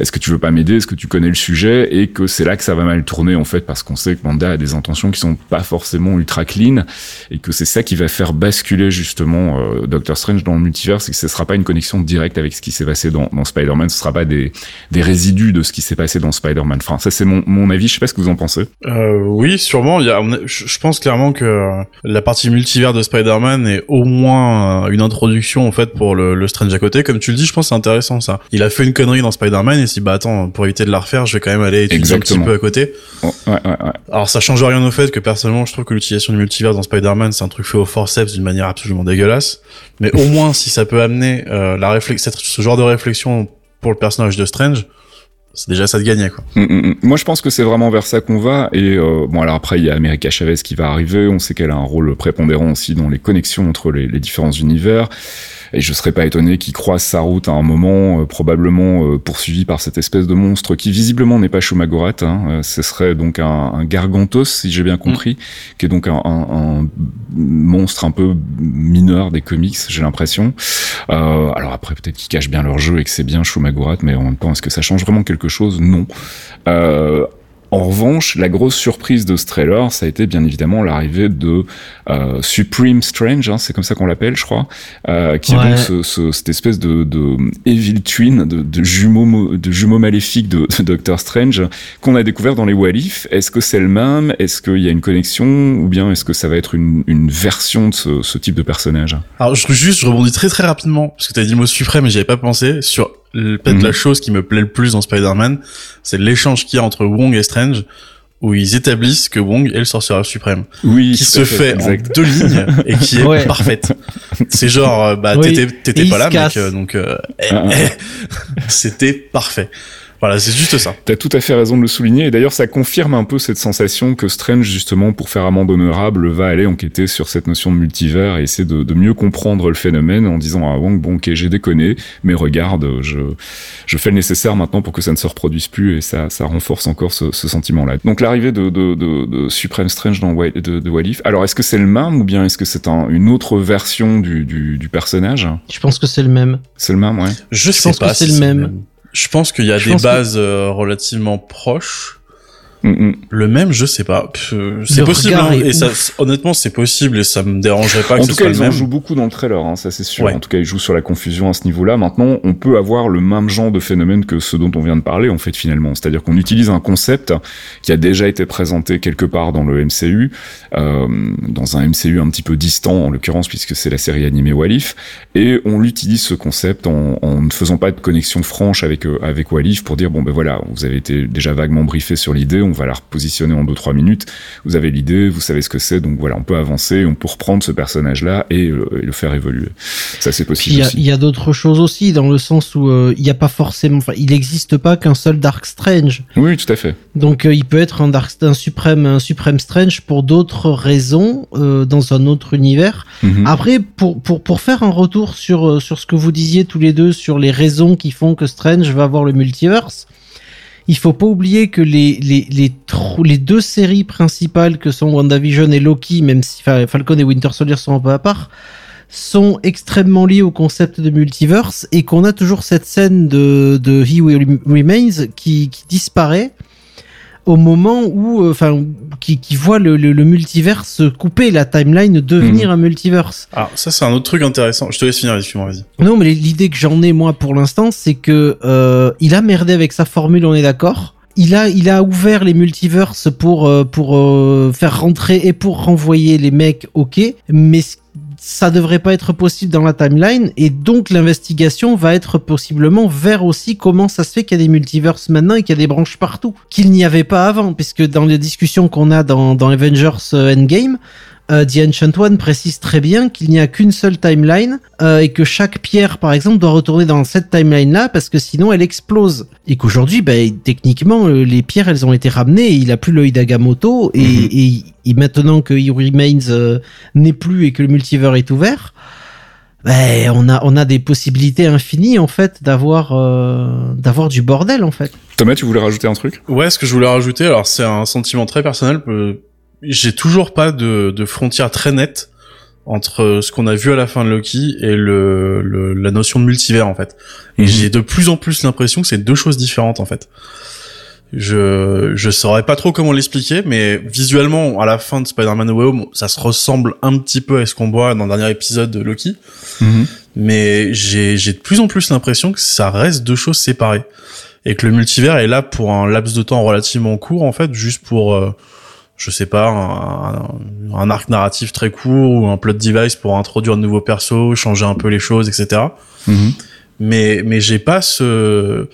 est-ce que tu veux pas m'aider, est-ce que tu connais le sujet, et que c'est là que ça va mal tourner en fait, parce qu'on sait que Wanda a des intentions qui sont pas forcément ultra clean, et que c'est ça qui va faire basculer justement euh, Doctor Strange dans le multiverse, et que ce sera pas une connexion directe avec ce qui s'est passé dans, dans Spider-Man, ce sera pas des, des résidus de ce qui s'est passé dans Spider-Man. Enfin, ça c'est mon, mon avis. Je sais pas ce que vous en pensez.
Euh, oui, sûrement. Il y a, je pense clairement que la partie multivers de Spider-Man est au moins une introduction en fait pour le, le Strange à côté. Comme tu le dis, je pense c'est intéressant ça. Il a fait une connerie dans Spider-Man et si bah attends, pour éviter de la refaire, je vais quand même aller étudier Exactement. un petit peu à côté.
Oh, ouais, ouais, ouais.
Alors ça change rien au fait que personnellement, je trouve que l'utilisation du multivers dans Spider-Man, c'est un truc fait au forceps d'une manière absolument dégueulasse. Mais au moins, si ça peut amener euh, la réflexion, ce genre de réflexion pour le personnage de Strange, c'est déjà ça de gagner quoi.
Mm, mm, mm. Moi je pense que c'est vraiment vers ça qu'on va et euh, bon alors après il y a America Chavez qui va arriver, on sait qu'elle a un rôle prépondérant aussi dans les connexions entre les, les différents univers et je serais pas étonné qu'il croise sa route à un moment, euh, probablement euh, poursuivi par cette espèce de monstre qui visiblement n'est pas Shumagorat. Hein, euh, ce serait donc un, un Gargantos, si j'ai bien compris, mm. qui est donc un, un, un, monstre un peu mineur des comics, j'ai l'impression. Euh, alors après, peut-être qu'ils cachent bien leur jeu et que c'est bien Shumagorat, mais en même temps, est-ce que ça change vraiment quelque chose? Non. Euh, en revanche, la grosse surprise de ce trailer, ça a été bien évidemment l'arrivée de euh, Supreme Strange, hein, c'est comme ça qu'on l'appelle, je crois, euh, qui ouais. est donc ce, ce, cette espèce de, de evil twin, de, de jumeau, de jumeau maléfique de, de Doctor Strange qu'on a découvert dans les What If. Est-ce que c'est le même? Est-ce qu'il y a une connexion? Ou bien est-ce que ça va être une, une version de ce, ce, type de personnage?
Alors je, juste, je rebondis très très rapidement parce que tu as dit le mot suprême et j'y avais pas pensé sur peut-être mmh. la chose qui me plaît le plus dans Spider-Man, c'est l'échange qu'il y a entre Wong et Strange, où ils établissent que Wong est le sorcier suprême.
Oui.
Qui se fait, fait en deux lignes et qui est ouais. parfaite. C'est genre, bah, oui. t'étais pas là, mec, donc, euh, ah, ah. c'était parfait. Voilà, c'est juste ça.
T'as tout à fait raison de le souligner. Et d'ailleurs, ça confirme un peu cette sensation que Strange, justement, pour faire amende honorable, va aller enquêter sur cette notion de multivers et essayer de, de mieux comprendre le phénomène en disant à Wong, bon, ok, j'ai déconné, mais regarde, je, je fais le nécessaire maintenant pour que ça ne se reproduise plus et ça, ça renforce encore ce, ce sentiment-là. Donc, l'arrivée de, de, de, de, Supreme Strange dans de, de Walif. Alors, est-ce que c'est le même ou bien est-ce que c'est un, une autre version du, du, du personnage?
Je pense que c'est le même.
C'est le même, ouais.
Je,
je
pense
que c'est le même.
Je pense qu'il y a je des bases que... euh, relativement proches. Mm. Le même, je sais pas. C'est possible. Hein, et ça, honnêtement, c'est possible et ça me dérangerait pas.
En
que
tout
ce
cas, ils
soit
en jouent beaucoup dans le trailer, hein, ça c'est sûr. Ouais. En tout cas, ils jouent sur la confusion à ce niveau-là. Maintenant, on peut avoir le même genre de phénomène que ce dont on vient de parler, en fait, finalement. C'est-à-dire qu'on utilise un concept qui a déjà été présenté quelque part dans le MCU, euh, dans un MCU un petit peu distant, en l'occurrence, puisque c'est la série animée Walif, et on utilise ce concept en, en, ne faisant pas de connexion franche avec euh, avec Walif pour dire bon ben voilà, vous avez été déjà vaguement briefé sur l'idée on va la repositionner en 2-3 minutes. Vous avez l'idée, vous savez ce que c'est, donc voilà, on peut avancer, on peut reprendre ce personnage-là et, euh, et le faire évoluer. Ça, c'est possible
il y a,
aussi.
il y a d'autres choses aussi, dans le sens où euh, il n'y a pas forcément, enfin, il n'existe pas qu'un seul Dark Strange.
Oui, tout à fait.
Donc euh, il peut être un Dark, un suprême, un suprême Strange pour d'autres raisons euh, dans un autre univers.
Mhm.
Après, pour, pour, pour faire un retour sur, sur ce que vous disiez tous les deux sur les raisons qui font que Strange va avoir le multiverse, il faut pas oublier que les, deux séries principales que sont WandaVision et Loki, même si Falcon et Winter Soldier sont un peu à part, sont extrêmement liés au concept de multiverse et qu'on a toujours cette scène de, He Will Remains qui disparaît au moment où, euh, enfin, qui, qui voit le, le, le multiverse couper la timeline devenir un multiverse.
Alors, ça, c'est un autre truc intéressant. Je te laisse finir, excuse-moi, vas-y.
Non, mais l'idée que j'en ai moi pour l'instant, c'est que euh, il a merdé avec sa formule, on est d'accord. Il a, il a ouvert les multiverses pour euh, pour euh, faire rentrer et pour renvoyer les mecs, ok. Mais c- ça devrait pas être possible dans la timeline et donc l'investigation va être possiblement vers aussi comment ça se fait qu'il y a des multiverses maintenant et qu'il y a des branches partout qu'il n'y avait pas avant puisque dans les discussions qu'on a dans dans Avengers euh, Endgame euh, The Ancient One précise très bien qu'il n'y a qu'une seule timeline euh, et que chaque pierre, par exemple, doit retourner dans cette timeline-là parce que sinon elle explose. Et qu'aujourd'hui, bah, techniquement, euh, les pierres, elles ont été ramenées et il a plus l'œil d'Agamotto et,
Mhm.
et, et maintenant que He Remains euh, n'est plus et que le multivers est ouvert, bah, on a on a des possibilités infinies en fait d'avoir euh, d'avoir du bordel en fait.
Thomas, tu voulais rajouter un truc?
Ouais, ce que je voulais rajouter, alors c'est un sentiment très personnel. J'ai toujours pas de, de frontière très nette entre ce qu'on a vu à la fin de Loki et le, le- la notion de multivers en fait. Et
Mhm.
j'ai de plus en plus l'impression que c'est deux choses différentes en fait. Je je saurais pas trop comment l'expliquer, mais visuellement à la fin de Spider-Man No Way Home, ça se ressemble un petit peu à ce qu'on voit dans le dernier épisode de Loki mais j'ai j'ai de plus en plus l'impression que ça reste deux choses séparées et que le multivers est là pour un laps de temps relativement court en fait juste pour euh, je sais pas un, arc narratif très court ou un plot device pour introduire de nouveaux persos changer un peu les choses etc
Mhm.
mais mais j'ai pas ce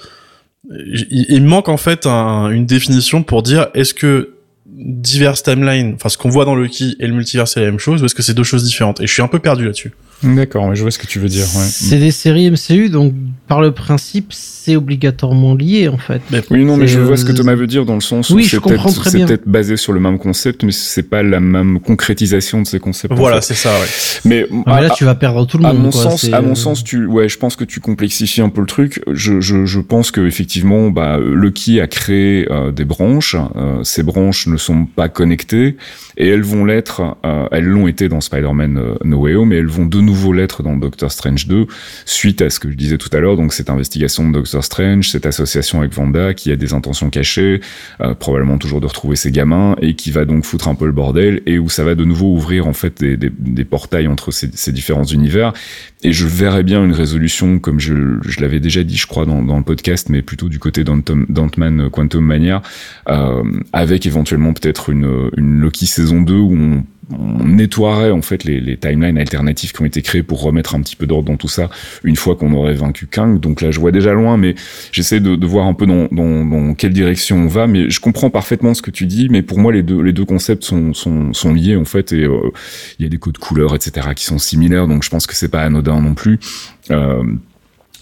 il, il me manque en fait un- une définition pour dire est-ce que diverses timelines enfin ce qu'on voit dans Loki et le multivers c'est la même chose ou est-ce que c'est deux choses différentes? Et je suis un peu perdu là-dessus
D'accord, ouais, je vois ce que tu veux dire. Ouais.
C'est des séries MCU donc par le principe c'est obligatoirement lié en fait.
Oui, non, mais je vois
euh,
ce que Thomas veut dire dans le sens où
Oui,
c'est peut-être basé sur le même concept, mais c'est pas la même concrétisation de ces concepts. en
voilà
fait.
c'est ça ouais
Mais,
Ah, mais là
à-
tu vas perdre tout le
à
monde.
mon
quoi,
sens, à mon sens, tu, ouais, je pense que tu complexifies un peu le truc. Je, je, je pense que effectivement, bah, Lucky a créé euh, des branches. Euh, ces branches ne sont pas connectées et elles vont l'être. euh, elles l'ont été dans Spider-Man euh, No Way Home, et elles vont de nouveau l'être dans Doctor Strange 2 suite à ce que je disais tout à l'heure. Donc cette investigation de Doctor Strange, cette association avec Vanda qui a des intentions cachées, euh, probablement toujours de retrouver ses gamins et qui va donc foutre un peu le bordel et où ça va de nouveau ouvrir en fait des, des, des portails entre ces, ces différents univers. Et je verrais bien une résolution, comme je, je l'avais déjà dit, je crois, dans, dans le podcast, mais plutôt du côté d'Ant- d'Ant-Man Quantum Mania, euh, avec éventuellement peut-être une, une Loki saison 2 où on, on nettoierait en fait les, les timelines alternatives qui ont été créées pour remettre un petit peu d'ordre dans tout ça une fois qu'on aurait vaincu Kang. Donc là, je vois déjà loin, mais j'essaie de, de voir un peu dans, dans, dans quelle direction on va. Mais je comprends parfaitement ce que tu dis, mais pour moi, les deux, les deux concepts sont, sont, sont liés en fait, et euh, il y a des codes couleurs, etc., qui sont similaires. Donc je pense que c'est pas anodin non plus. Euh,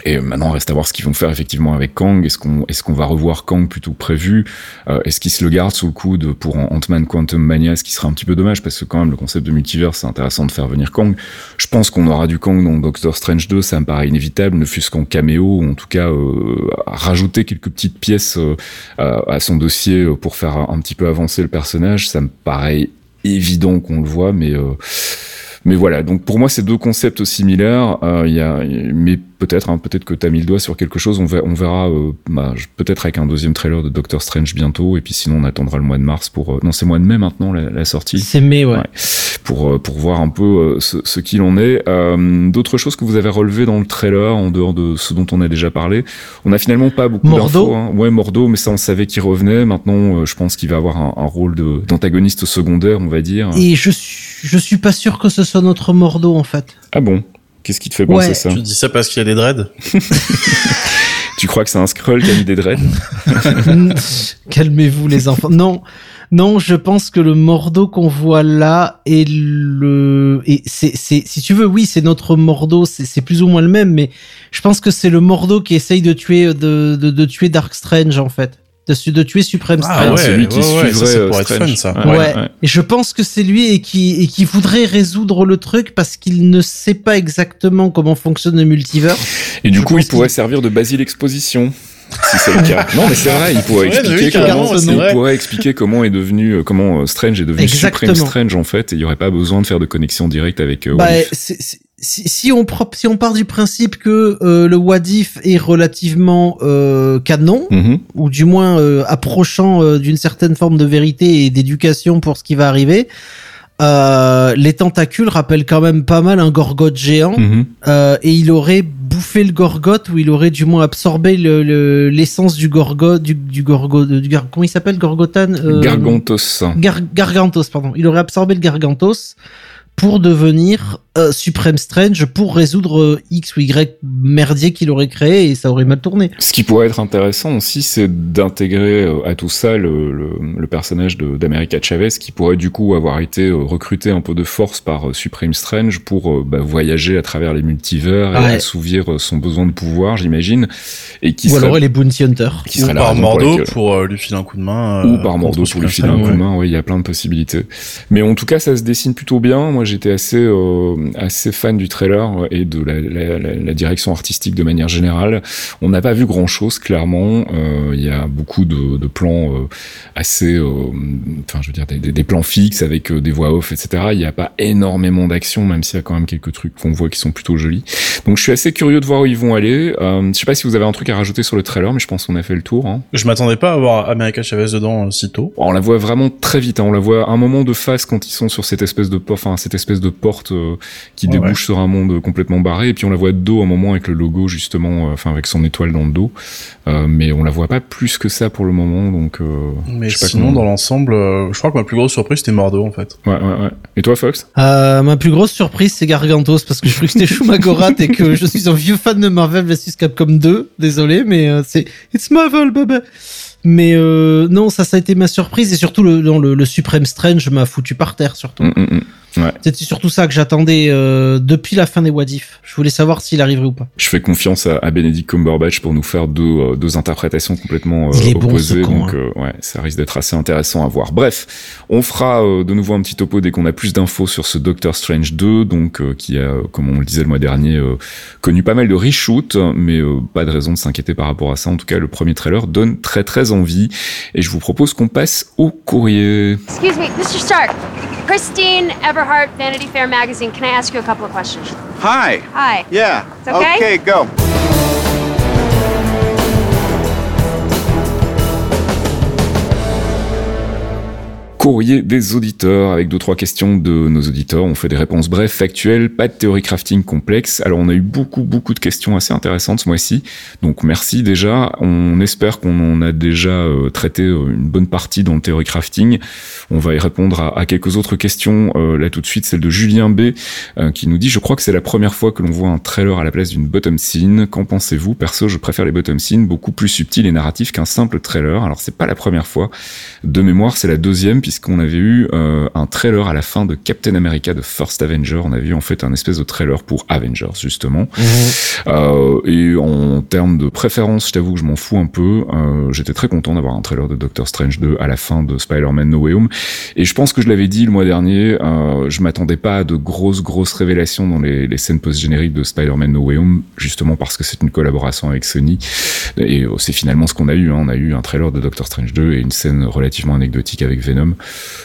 et maintenant, reste à voir ce qu'ils vont faire effectivement avec Kang. Est-ce qu'on est-ce qu'on va revoir Kang plutôt prévu? Euh, Est-ce qu'ils se le gardent sous le coude pour Ant-Man Quantum Mania, ce qui serait un petit peu dommage parce que quand même le concept de multivers, c'est intéressant de faire venir Kang. Je pense qu'on aura du Kang dans Doctor Strange 2, ça me paraît inévitable, ne fût-ce qu'en caméo ou en tout cas euh, rajouter quelques petites pièces euh, à à son dossier euh, pour faire un petit peu avancer le personnage, ça me paraît évident qu'on le voit, mais euh, mais voilà, donc pour moi c'est deux concepts similaires. Euh, Il y a, mais peut-être, hein, peut-être que t'as mis le doigt sur quelque chose. On verra, on verra euh, bah, peut-être avec un deuxième trailer de Doctor Strange bientôt. Et puis sinon on attendra le mois de mars pour. euh, non, c'est mois de mai maintenant la, la sortie.
C'est mai ouais.
Ouais. Pour euh, pour voir un peu ce, ce qu'il en est. D'autres choses que vous avez relevées dans le trailer en dehors de ce dont on a déjà parlé. On a finalement pas beaucoup d'infos. Hein. Ouais, Mordo, mais ça on savait qu'il revenait. Maintenant, je pense qu'il va avoir un, un rôle d'antagoniste secondaire, on va dire.
Et je suis, je suis pas sûr que ce soit notre Mordo en fait.
Ah bon? Qu'est-ce qui te fait penser
Ouais.
ça
Tu dis ça parce qu'il y a des dreads?
Tu crois que c'est un scroll qui a mis des dreads?
Calmez-vous les enfants. Non, non, je pense que le Mordo qu'on voit là est le et c'est c'est si tu veux oui c'est notre Mordo c'est c'est plus ou moins le même mais je pense que c'est le Mordo qui essaye de tuer de de, de tuer Dark Strange en fait de, de tuer Supreme
Ah
Strange.
ouais,
c'est lui qui
ouais, ouais, ça,
suivrait
ça
euh,
pourrait être
Strange.
fun, ça.
Ouais.
Et je pense que c'est lui et qui et qui voudrait résoudre le truc parce qu'il ne sait pas exactement comment fonctionne le multivers.
Et du
Je
coup, il pourrait
qu'il-
servir de Basile Exposition. Si c'est le cas. Non, mais c'est vrai, il pourrait
Ouais,
expliquer comment, il pourrait expliquer comment est devenu, euh, comment euh, Strange est devenu
Exactement.
Supreme Strange en fait, et il y aurait pas besoin de faire de connexion directe avec euh,
Bah, c'est- si, si on pro- si on part du principe que euh, le What If est relativement euh, canon
Mhm.
ou du moins euh, approchant d'une certaine forme de vérité et d'éducation pour ce qui va arriver. Les tentacules rappellent quand même pas mal un gorgote géant
Mhm.
et il aurait bouffé le gorgote ou il aurait du moins absorbé le- le- l'essence du gorgote du, du gorgo du gar- comment il s'appelle gorgotan
Gargantos.
Gar- Gargantos, pardon. Il aurait absorbé le Gargantos pour devenir euh, Supreme Strange pour résoudre euh, X ou Y merdier qu'il aurait créé et ça aurait mal tourné.
Ce qui pourrait être intéressant aussi, c'est d'intégrer euh, à tout ça le, le, le personnage de- d'America Chavez, qui pourrait du coup avoir été recruté un peu de force par euh, Supreme Strange pour euh, bah, voyager à travers les multivers et assouvir son besoin de pouvoir, j'imagine, et qui
ou
serait
alors il est Bounty Hunter.
qui
Ou
serait
par Mordo pour euh, lui filer un coup de main.
ou par Mordo pour lui filer un coup de main, oui, il y a plein de possibilités. Mais en tout cas, ça se dessine plutôt bien. Moi, j'étais assez euh, assez fan du trailer et de la, la, la, la direction artistique de manière générale. On n'a pas vu grand chose, clairement. Euh, Il y a beaucoup de, de plans euh, assez, enfin, je veux dire, des, des- des plans fixes avec des voix off, etc. Il n'y a pas énormément d'action, même s'il y a quand même quelques trucs qu'on voit qui sont plutôt jolis. Donc, je suis assez curieux de voir où ils vont aller. Je sais pas si vous avez un truc à rajouter sur le trailer, mais je pense qu'on a fait le tour. Hein.
Je m'attendais pas à voir America Chavez dedans si tôt.
On la voit vraiment très vite. hein. On la voit un moment de face quand ils sont sur cette espèce de enfin cette espèce de porte euh, qui
Ouais,
débouche sur un monde complètement barré. Et puis on la voit de dos un moment avec le logo justement, euh, enfin avec son étoile dans le dos. Euh, mais on la voit pas plus que ça pour le moment. Donc euh,
Mais
je sais pas
sinon,
comment-
dans l'ensemble, euh, je crois que ma plus grosse surprise c'était Mordo en fait.
Ouais, ouais, ouais. Et toi, Fox?
Euh, ma plus grosse surprise c'est Gargantos parce que je crois que c'était Shumagorat et que je suis un vieux fan de Marvel vs Capcom 2. Désolé mais euh, c'est It's Marvel baby. Mais euh, non ça ça a été ma surprise et surtout le, dans le, le Supreme Strange m'a foutu par terre surtout.
Hum, hum,
C'était surtout ça que j'attendais euh, depuis la fin des What If. Je voulais savoir s'il arriverait ou pas.
Je fais confiance à, à Benedict Cumberbatch pour nous faire deux, euh, deux interprétations complètement euh,
Il est bon,
opposées.
ce con,
donc
hein.
euh, ouais, ça risque d'être assez intéressant à voir. Bref, on fera euh, de nouveau un petit topo dès qu'on a plus d'infos sur ce Doctor Strange 2, donc euh, qui a, comme on le disait le mois dernier, euh, connu pas mal de reshoots, mais euh, pas de raison de s'inquiéter par rapport à ça. En tout cas, le premier trailer donne très très envie, et je vous propose qu'on passe au courrier.
Excuse me, Mr. Stark. Christine Everhart, Vanity Fair magazine. Can I ask you a couple of questions?
Hi.
Hi.
Yeah.
It's okay?
Okay, go.
Courrier des auditeurs avec deux trois questions de nos auditeurs. On fait des réponses brèves, factuelles, pas de théorie crafting complexe. Alors on a eu beaucoup beaucoup de questions assez intéressantes ce mois-ci. Donc merci déjà. On espère qu'on en a déjà euh, traité euh, une bonne partie dans le théorie crafting. On va y répondre à, quelques autres questions. Euh, là tout de suite celle de Julien B qui nous dit je crois que c'est la première fois que l'on voit un trailer à la place d'une bottom scene. Qu'en pensez-vous? Perso je préfère les bottom scenes beaucoup plus subtils et narratifs qu'un simple trailer. Alors c'est pas la première fois. De mémoire c'est la deuxième puisqu'on avait eu euh, un trailer à la fin de Captain America de First Avenger. On a vu en fait un espèce de trailer pour Avengers justement. Euh, et en termes de préférence, je t'avoue que je m'en fous un peu. Euh, J'étais très content d'avoir un trailer de Doctor Strange 2 à la fin de Spider-Man No Way Home. Et je pense que je l'avais dit le mois dernier, euh, je m'attendais pas à de grosses grosses révélations dans les, les scènes post-génériques de Spider-Man No Way Home, justement parce que c'est une collaboration avec Sony. Et euh, c'est finalement ce qu'on a eu. Hein. On a eu un trailer de Doctor Strange 2 et une scène relativement anecdotique avec Venom.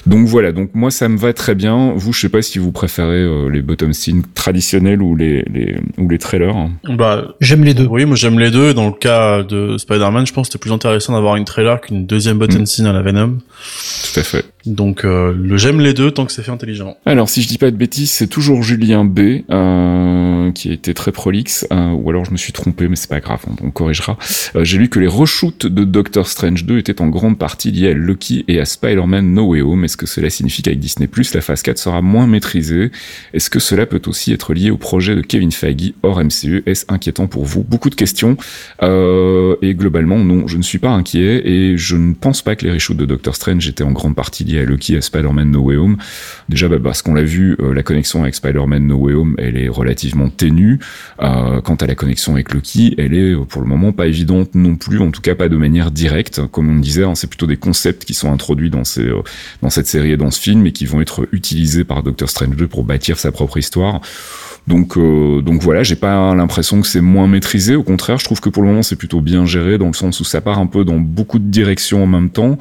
Donc voilà, donc moi ça me va très bien. Vous, je sais pas si vous préférez euh, les bottom scenes traditionnels ou les, les ou les trailers. hein.
Bah,
J'aime les deux.
oui, moi j'aime les deux. Dans le cas de Spider-Man, je pense que c'était plus intéressant d'avoir une trailer qu'une deuxième button
Mm.
scene à la Venom.
Tout à fait.
Donc euh, le j'aime les deux tant que c'est fait intelligent.
Alors, si je dis pas de bêtises, c'est toujours Julien B euh, qui a été très prolixe, euh, ou alors je me suis trompé, mais c'est pas grave, on, on corrigera. Euh, J'ai lu que les reshoots de Doctor Strange 2 étaient en grande partie liés à Loki et à Spider-Man No Est-ce que cela signifie qu'avec Disney+, la phase 4 sera moins maîtrisée? Est-ce que cela peut aussi être lié au projet de Kevin Feige hors MCU Est-ce inquiétant pour vous? Beaucoup de questions. Euh, et globalement, non, je ne suis pas inquiet et je ne pense pas que les reshoots de Doctor Strange étaient en grande partie liés à Loki et à Spider-Man No Way Home. Déjà, bah, parce qu'on l'a vu, euh, la connexion avec Spider-Man No Way Home, elle est relativement ténue. Euh, quant à la connexion avec Loki, elle est pour le moment pas évidente non plus, en tout cas pas de manière directe. Comme on disait, hein, c'est plutôt des concepts qui sont introduits dans, ces, dans cette série et dans ce film et qui vont être utilisés par Doctor Strange 2 pour bâtir sa propre histoire. Donc, euh, donc voilà, j'ai pas l'impression que c'est moins maîtrisé. Au contraire, je trouve que pour le moment c'est plutôt bien géré dans le sens où ça part un peu dans beaucoup de directions en même temps.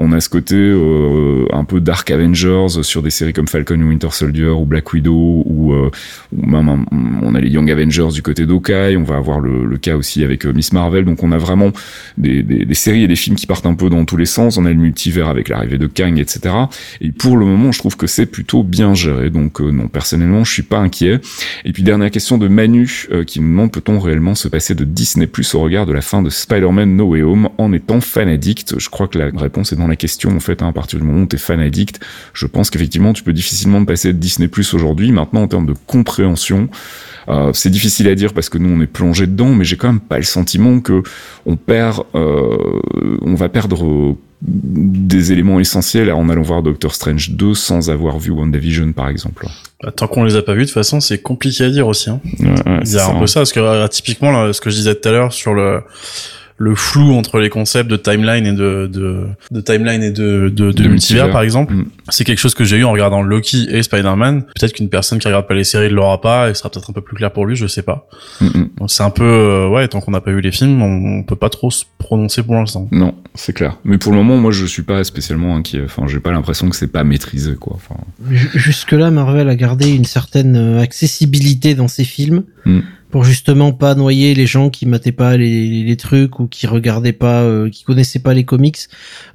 On a ce côté euh, un peu Dark Avengers sur des séries comme Falcon ou Winter Soldier ou Black Widow ou, euh, même un- on a les Young Avengers du côté d'Hawkeye. On va avoir le, cas aussi avec euh, Miss Marvel. Donc on a vraiment des, séries et des films qui partent un peu dans tous les sens. On a le multivers avec l'arrivée de Kang, etc. Et pour le moment, je trouve que c'est plutôt bien géré. Donc euh, non, personnellement, je suis pas inquiet. Et puis dernière question de Manu qui nous demande peut-on réellement se passer de Disney Plus au regard de la fin de Spider-Man No Way Home en étant fan addict? Je crois que la réponse est dans la question en fait. hein, à partir du moment où t'es fan addict, je pense qu'effectivement tu peux difficilement passer de Disney Plus aujourd'hui. Maintenant en termes de compréhension, euh, c'est difficile à dire parce que nous on est plongé dedans, mais j'ai quand même pas le sentiment que on perd, euh, on va perdre euh, des éléments essentiels en allant voir Doctor Strange 2 sans avoir vu WandaVision par exemple.
Bah, Tant qu'on les a pas vus, de toute façon, c'est compliqué à dire aussi. Hein.
Ouais, ouais,
Il
c'est
y a
ça,
un
hein.
peu ça, parce que typiquement, là, ce que je disais tout à l'heure sur le le flou entre les concepts de timeline et de de, de timeline et de de, de,
De
multivers,
multivers.
par exemple,
Mm.
c'est quelque chose que j'ai eu en regardant Loki et Spider-Man. Peut-être qu'une personne qui regarde pas les séries ne l'aura pas et ce sera peut-être un peu plus clair pour lui, je sais pas.
Mm, mm.
C'est un peu euh, ouais, tant qu'on n'a pas vu les films, on, on peut pas trop se prononcer pour l'instant.
Non, c'est clair. Mais pour le moment, moi, je suis pas spécialement inquiet. Enfin, j'ai pas l'impression que c'est pas maîtrisé, quoi. Enfin,
Ju- Jusque-là, Marvel a gardé une certaine euh, accessibilité dans ses films
Mm.
Pour justement pas noyer les gens qui mataient pas les, trucs ou qui regardaient pas, euh, qui connaissaient pas les comics.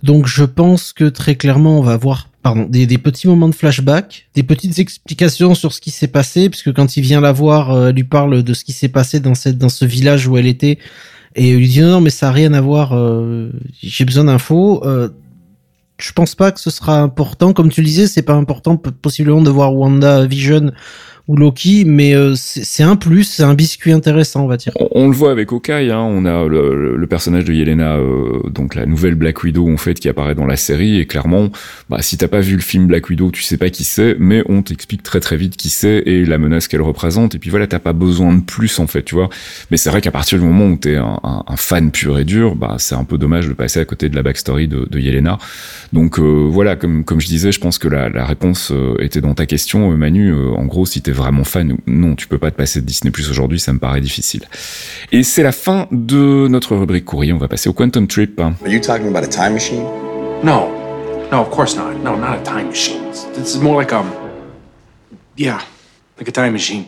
Donc, je pense que très clairement, on va avoir pardon, des, petits moments de flashback, des petites explications sur ce qui s'est passé, puisque quand il vient la voir, euh, elle lui parle de ce qui s'est passé dans cette dans ce village où elle était, et il lui dit non, non mais ça a rien à voir, euh, j'ai besoin d'infos. Euh, je pense pas que ce sera important. Comme tu le disais, c'est pas important possiblement de voir Wanda Vision ou Loki, mais euh, c'est un plus, c'est un biscuit intéressant, on va dire.
on, le voit avec Hawkeye, hein, on a le, le- personnage de Yelena, euh, donc la nouvelle Black Widow en fait qui apparaît dans la série et clairement, bah, si t'as pas vu le film Black Widow, tu sais pas qui c'est, mais on t'explique très très vite qui c'est et la menace qu'elle représente et puis voilà, t'as pas besoin de plus en fait, tu vois. Mais c'est vrai qu'à partir du moment où t'es un, un, un fan pur et dur, bah c'est un peu dommage de passer à côté de la backstory de, de Yelena. Donc euh, voilà, comme comme je disais, je pense que la, la réponse euh, était dans ta question, euh, Manu. Euh, en gros, si t'es vraiment fan, non, tu peux pas te passer de Disney Plus aujourd'hui, ça me paraît difficile. Et c'est la fin de notre rubrique courrier. On va passer au Quantum Trip.
Are you talking about a time machine?
No. No, of course not. No, not a time machine. It's- This is more like um. Yeah, like a time machine.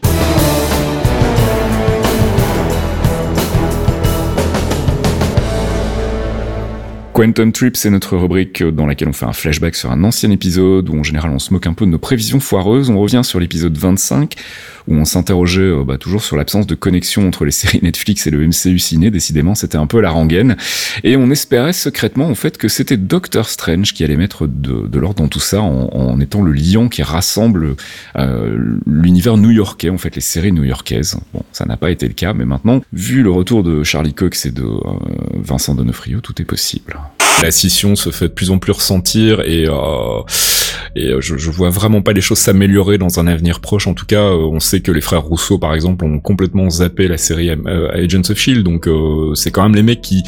Quantum Trip, c'est notre rubrique dans laquelle on fait un flashback sur un ancien épisode où en général on se moque un peu de nos prévisions foireuses. On revient sur l'épisode 25 où on s'interrogeait euh, bah, toujours sur l'absence de connexion entre les séries Netflix et le MCU ciné. Décidément, c'était un peu la rengaine. Et on espérait secrètement en fait que c'était Doctor Strange qui allait mettre de, l'ordre dans tout ça en, en étant le lion qui rassemble euh, l'univers new-yorkais, en fait les séries new-yorkaises. Bon, ça n'a pas été le cas, mais maintenant, vu le retour de Charlie Cox et de euh, Vincent Donofrio, tout est possible. La scission se fait de plus en plus ressentir et euh, et euh, je, je vois vraiment pas les choses s'améliorer dans un avenir proche. En tout cas, euh, on sait que les frères Rousseau, par exemple, ont complètement zappé la série euh, Agents of Shield. Donc euh, c'est quand même les mecs qui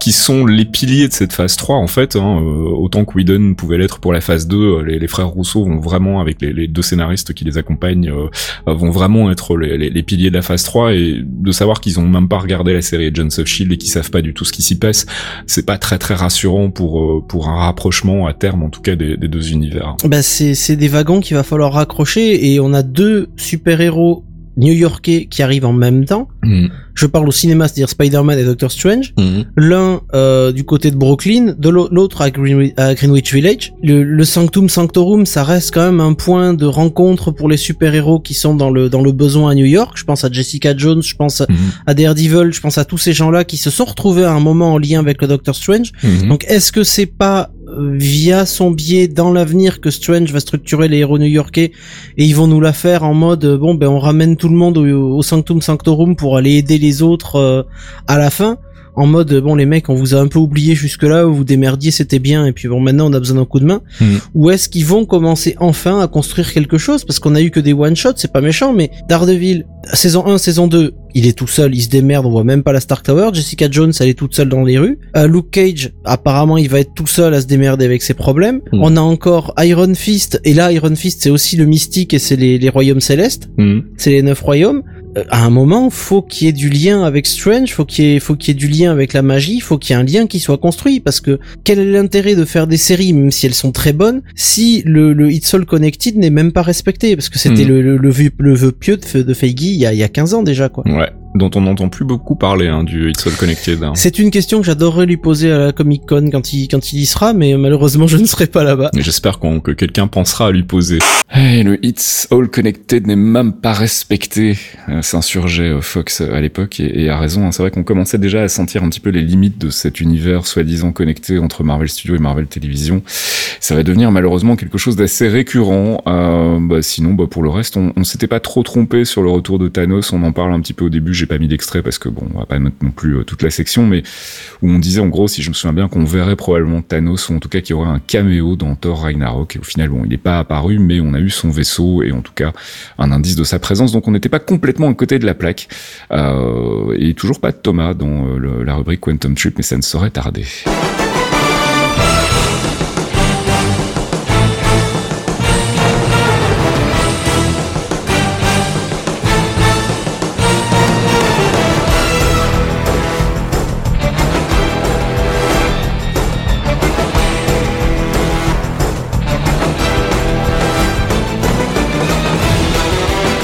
qui sont les piliers de cette phase 3 en fait. Hein, autant que Whedon pouvait l'être pour la phase 2, euh, les, les frères Rousseau vont vraiment avec les, les deux scénaristes qui les accompagnent euh, vont vraiment être les, les, piliers de la phase 3 et de savoir qu'ils ont même pas regardé la série Agents of Shield et qu'ils savent pas du tout ce qui s'y passe, c'est pas très très rassurant pour pour un rapprochement à terme en tout cas des, des deux univers.
Bah c'est c'est des wagons qu'il va falloir raccrocher et on a deux super-héros new-yorkais qui arrivent en même temps.
Mm.
Je parle au cinéma, c'est-à-dire Spider-Man et Doctor Strange.
Mm.
L'un euh, du côté de Brooklyn, de l'au- l'autre à, Greenwich- à Greenwich Village. Le, le Sanctum Sanctorum, ça reste quand même un point de rencontre pour les super-héros qui sont dans le dans le besoin à New York. Je pense à Jessica Jones, je pense à Daredevil, je pense à tous ces gens-là qui se sont retrouvés à un moment en lien avec le Doctor Strange. Donc est-ce que c'est pas via son biais dans l'avenir que Strange va structurer les héros new-yorkais et ils vont nous la faire en mode euh, bon ben on ramène tout le monde au, Sanctum Sanctorum pour aller aider les autres euh, à la fin en mode bon les mecs on vous a un peu oublié jusque là vous démerdiez c'était bien et puis bon maintenant on a besoin d'un coup de main
Hmm.
ou est-ce qu'ils vont commencer enfin à construire quelque chose? Parce qu'on a eu que des one shots c'est pas méchant mais Daredevil saison 1 saison 2 il est tout seul il se démerde on voit même pas la Stark Tower Jessica Jones elle est toute seule dans les rues Euh, Luke Cage apparemment il va être tout seul à se démerder avec ses problèmes
Hmm.
on a encore Iron Fist et là Iron Fist c'est aussi le mystique et c'est les, les royaumes célestes
Hmm.
c'est les neuf royaumes. Euh, à un moment, faut qu'il y ait du lien avec Strange, faut qu'il y ait, faut qu'il y ait du lien avec la magie, faut qu'il y ait un lien qui soit construit, parce que quel est l'intérêt de faire des séries, même si elles sont très bonnes, si le, le It's All Connected n'est même pas respecté, parce que c'était
Mhm.
le, le, le, vœu, le vœu pieux de, de Feige il y a, il y a 15 ans déjà, quoi.
Ouais, dont on n'entend plus beaucoup parler hein, du It's All Connected. hein.
C'est une question que j'adorerais lui poser à la Comic Con quand il, quand il y sera, mais malheureusement je ne serai pas là-bas.
Et J'espère qu'on- que quelqu'un pensera à lui poser. Hey, le It's All Connected n'est même pas respecté, euh, s'insurgeait euh, Fox euh, à l'époque, et, et a raison. hein. C'est vrai qu'on commençait déjà à sentir un petit peu les limites de cet univers soi-disant connecté entre Marvel Studios et Marvel Television. Ça va devenir malheureusement quelque chose d'assez récurrent. Euh, bah, sinon, bah, pour le reste, on, on s'était pas trop trompé sur le retour de Thanos. On en parle un petit peu au début. J'ai pas mis d'extrait parce que bon, on va pas mettre non plus euh, toute la section, mais où on disait en gros, si je me souviens bien, qu'on verrait probablement Thanos, ou en tout cas qu'il y aurait un caméo dans Thor Ragnarok. Et au final, bon, il n'est pas apparu, mais on a eu son vaisseau et en tout cas un indice de sa présence. Donc on n'était pas complètement à côté de la plaque. Euh, et toujours pas de Thomas dans euh, la rubrique Quantum Trip, mais ça ne saurait tarder.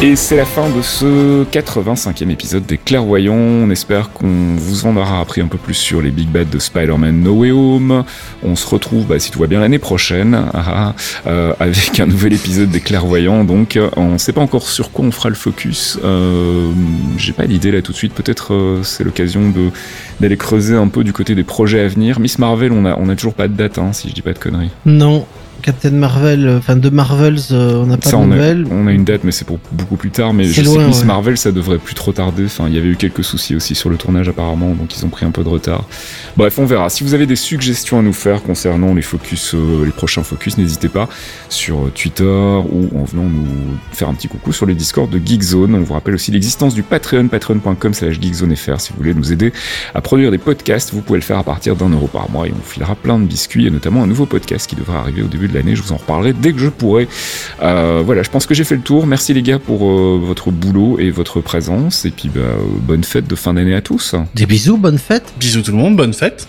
Et c'est la fin de ce 85e épisode des Clairvoyants. On espère qu'on vous en aura appris un peu plus sur les Big Bad de Spider-Man No Way Home. On se retrouve, bah, si tout va bien, l'année prochaine ah, ah, euh, avec un nouvel épisode des Clairvoyants. Donc, euh, on sait pas encore sur quoi on fera le focus. Euh, J'ai pas d'idée là tout de suite. Peut-être c'est l'occasion d'aller creuser un peu du côté des projets à venir. Miss Marvel, on a on a toujours pas de date, hein, si je dis pas de conneries.
Non, Captain Marvel, euh, enfin de Marvels, euh, on n'a pas
Ça,
de
on a,
nouvelles.
on a une date, mais c'est pour beaucoup plus tard. Mais je sais
loin,
que Miss
ouais.
Marvel, ça devrait plus trop tarder. Enfin, il y avait eu quelques soucis aussi sur le tournage apparemment, donc ils ont pris un peu de retard. Bref, on verra. Si vous avez des suggestions à nous faire concernant les focus, euh, les prochains focus, n'hésitez pas sur Twitter ou en venant nous faire un petit coucou sur le Discord de Geekzone. On vous rappelle aussi l'existence du Patreon, patreon.com/slash geekzonefr. Si vous voulez nous aider à produire des podcasts, vous pouvez le faire à partir d'un euro par mois et on vous filera plein de biscuits et notamment un nouveau podcast qui devrait arriver au début de l'année. Je vous en reparlerai dès que je pourrai. Euh, voilà, je pense que j'ai fait le tour. Merci les gars pour euh, votre boulot et votre présence. Et puis bah, bonne fête de fin d'année à tous.
Des bisous, bonne fête.
Bisous tout le monde, bonne fête.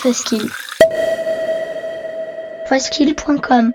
Faskill. Faskill.com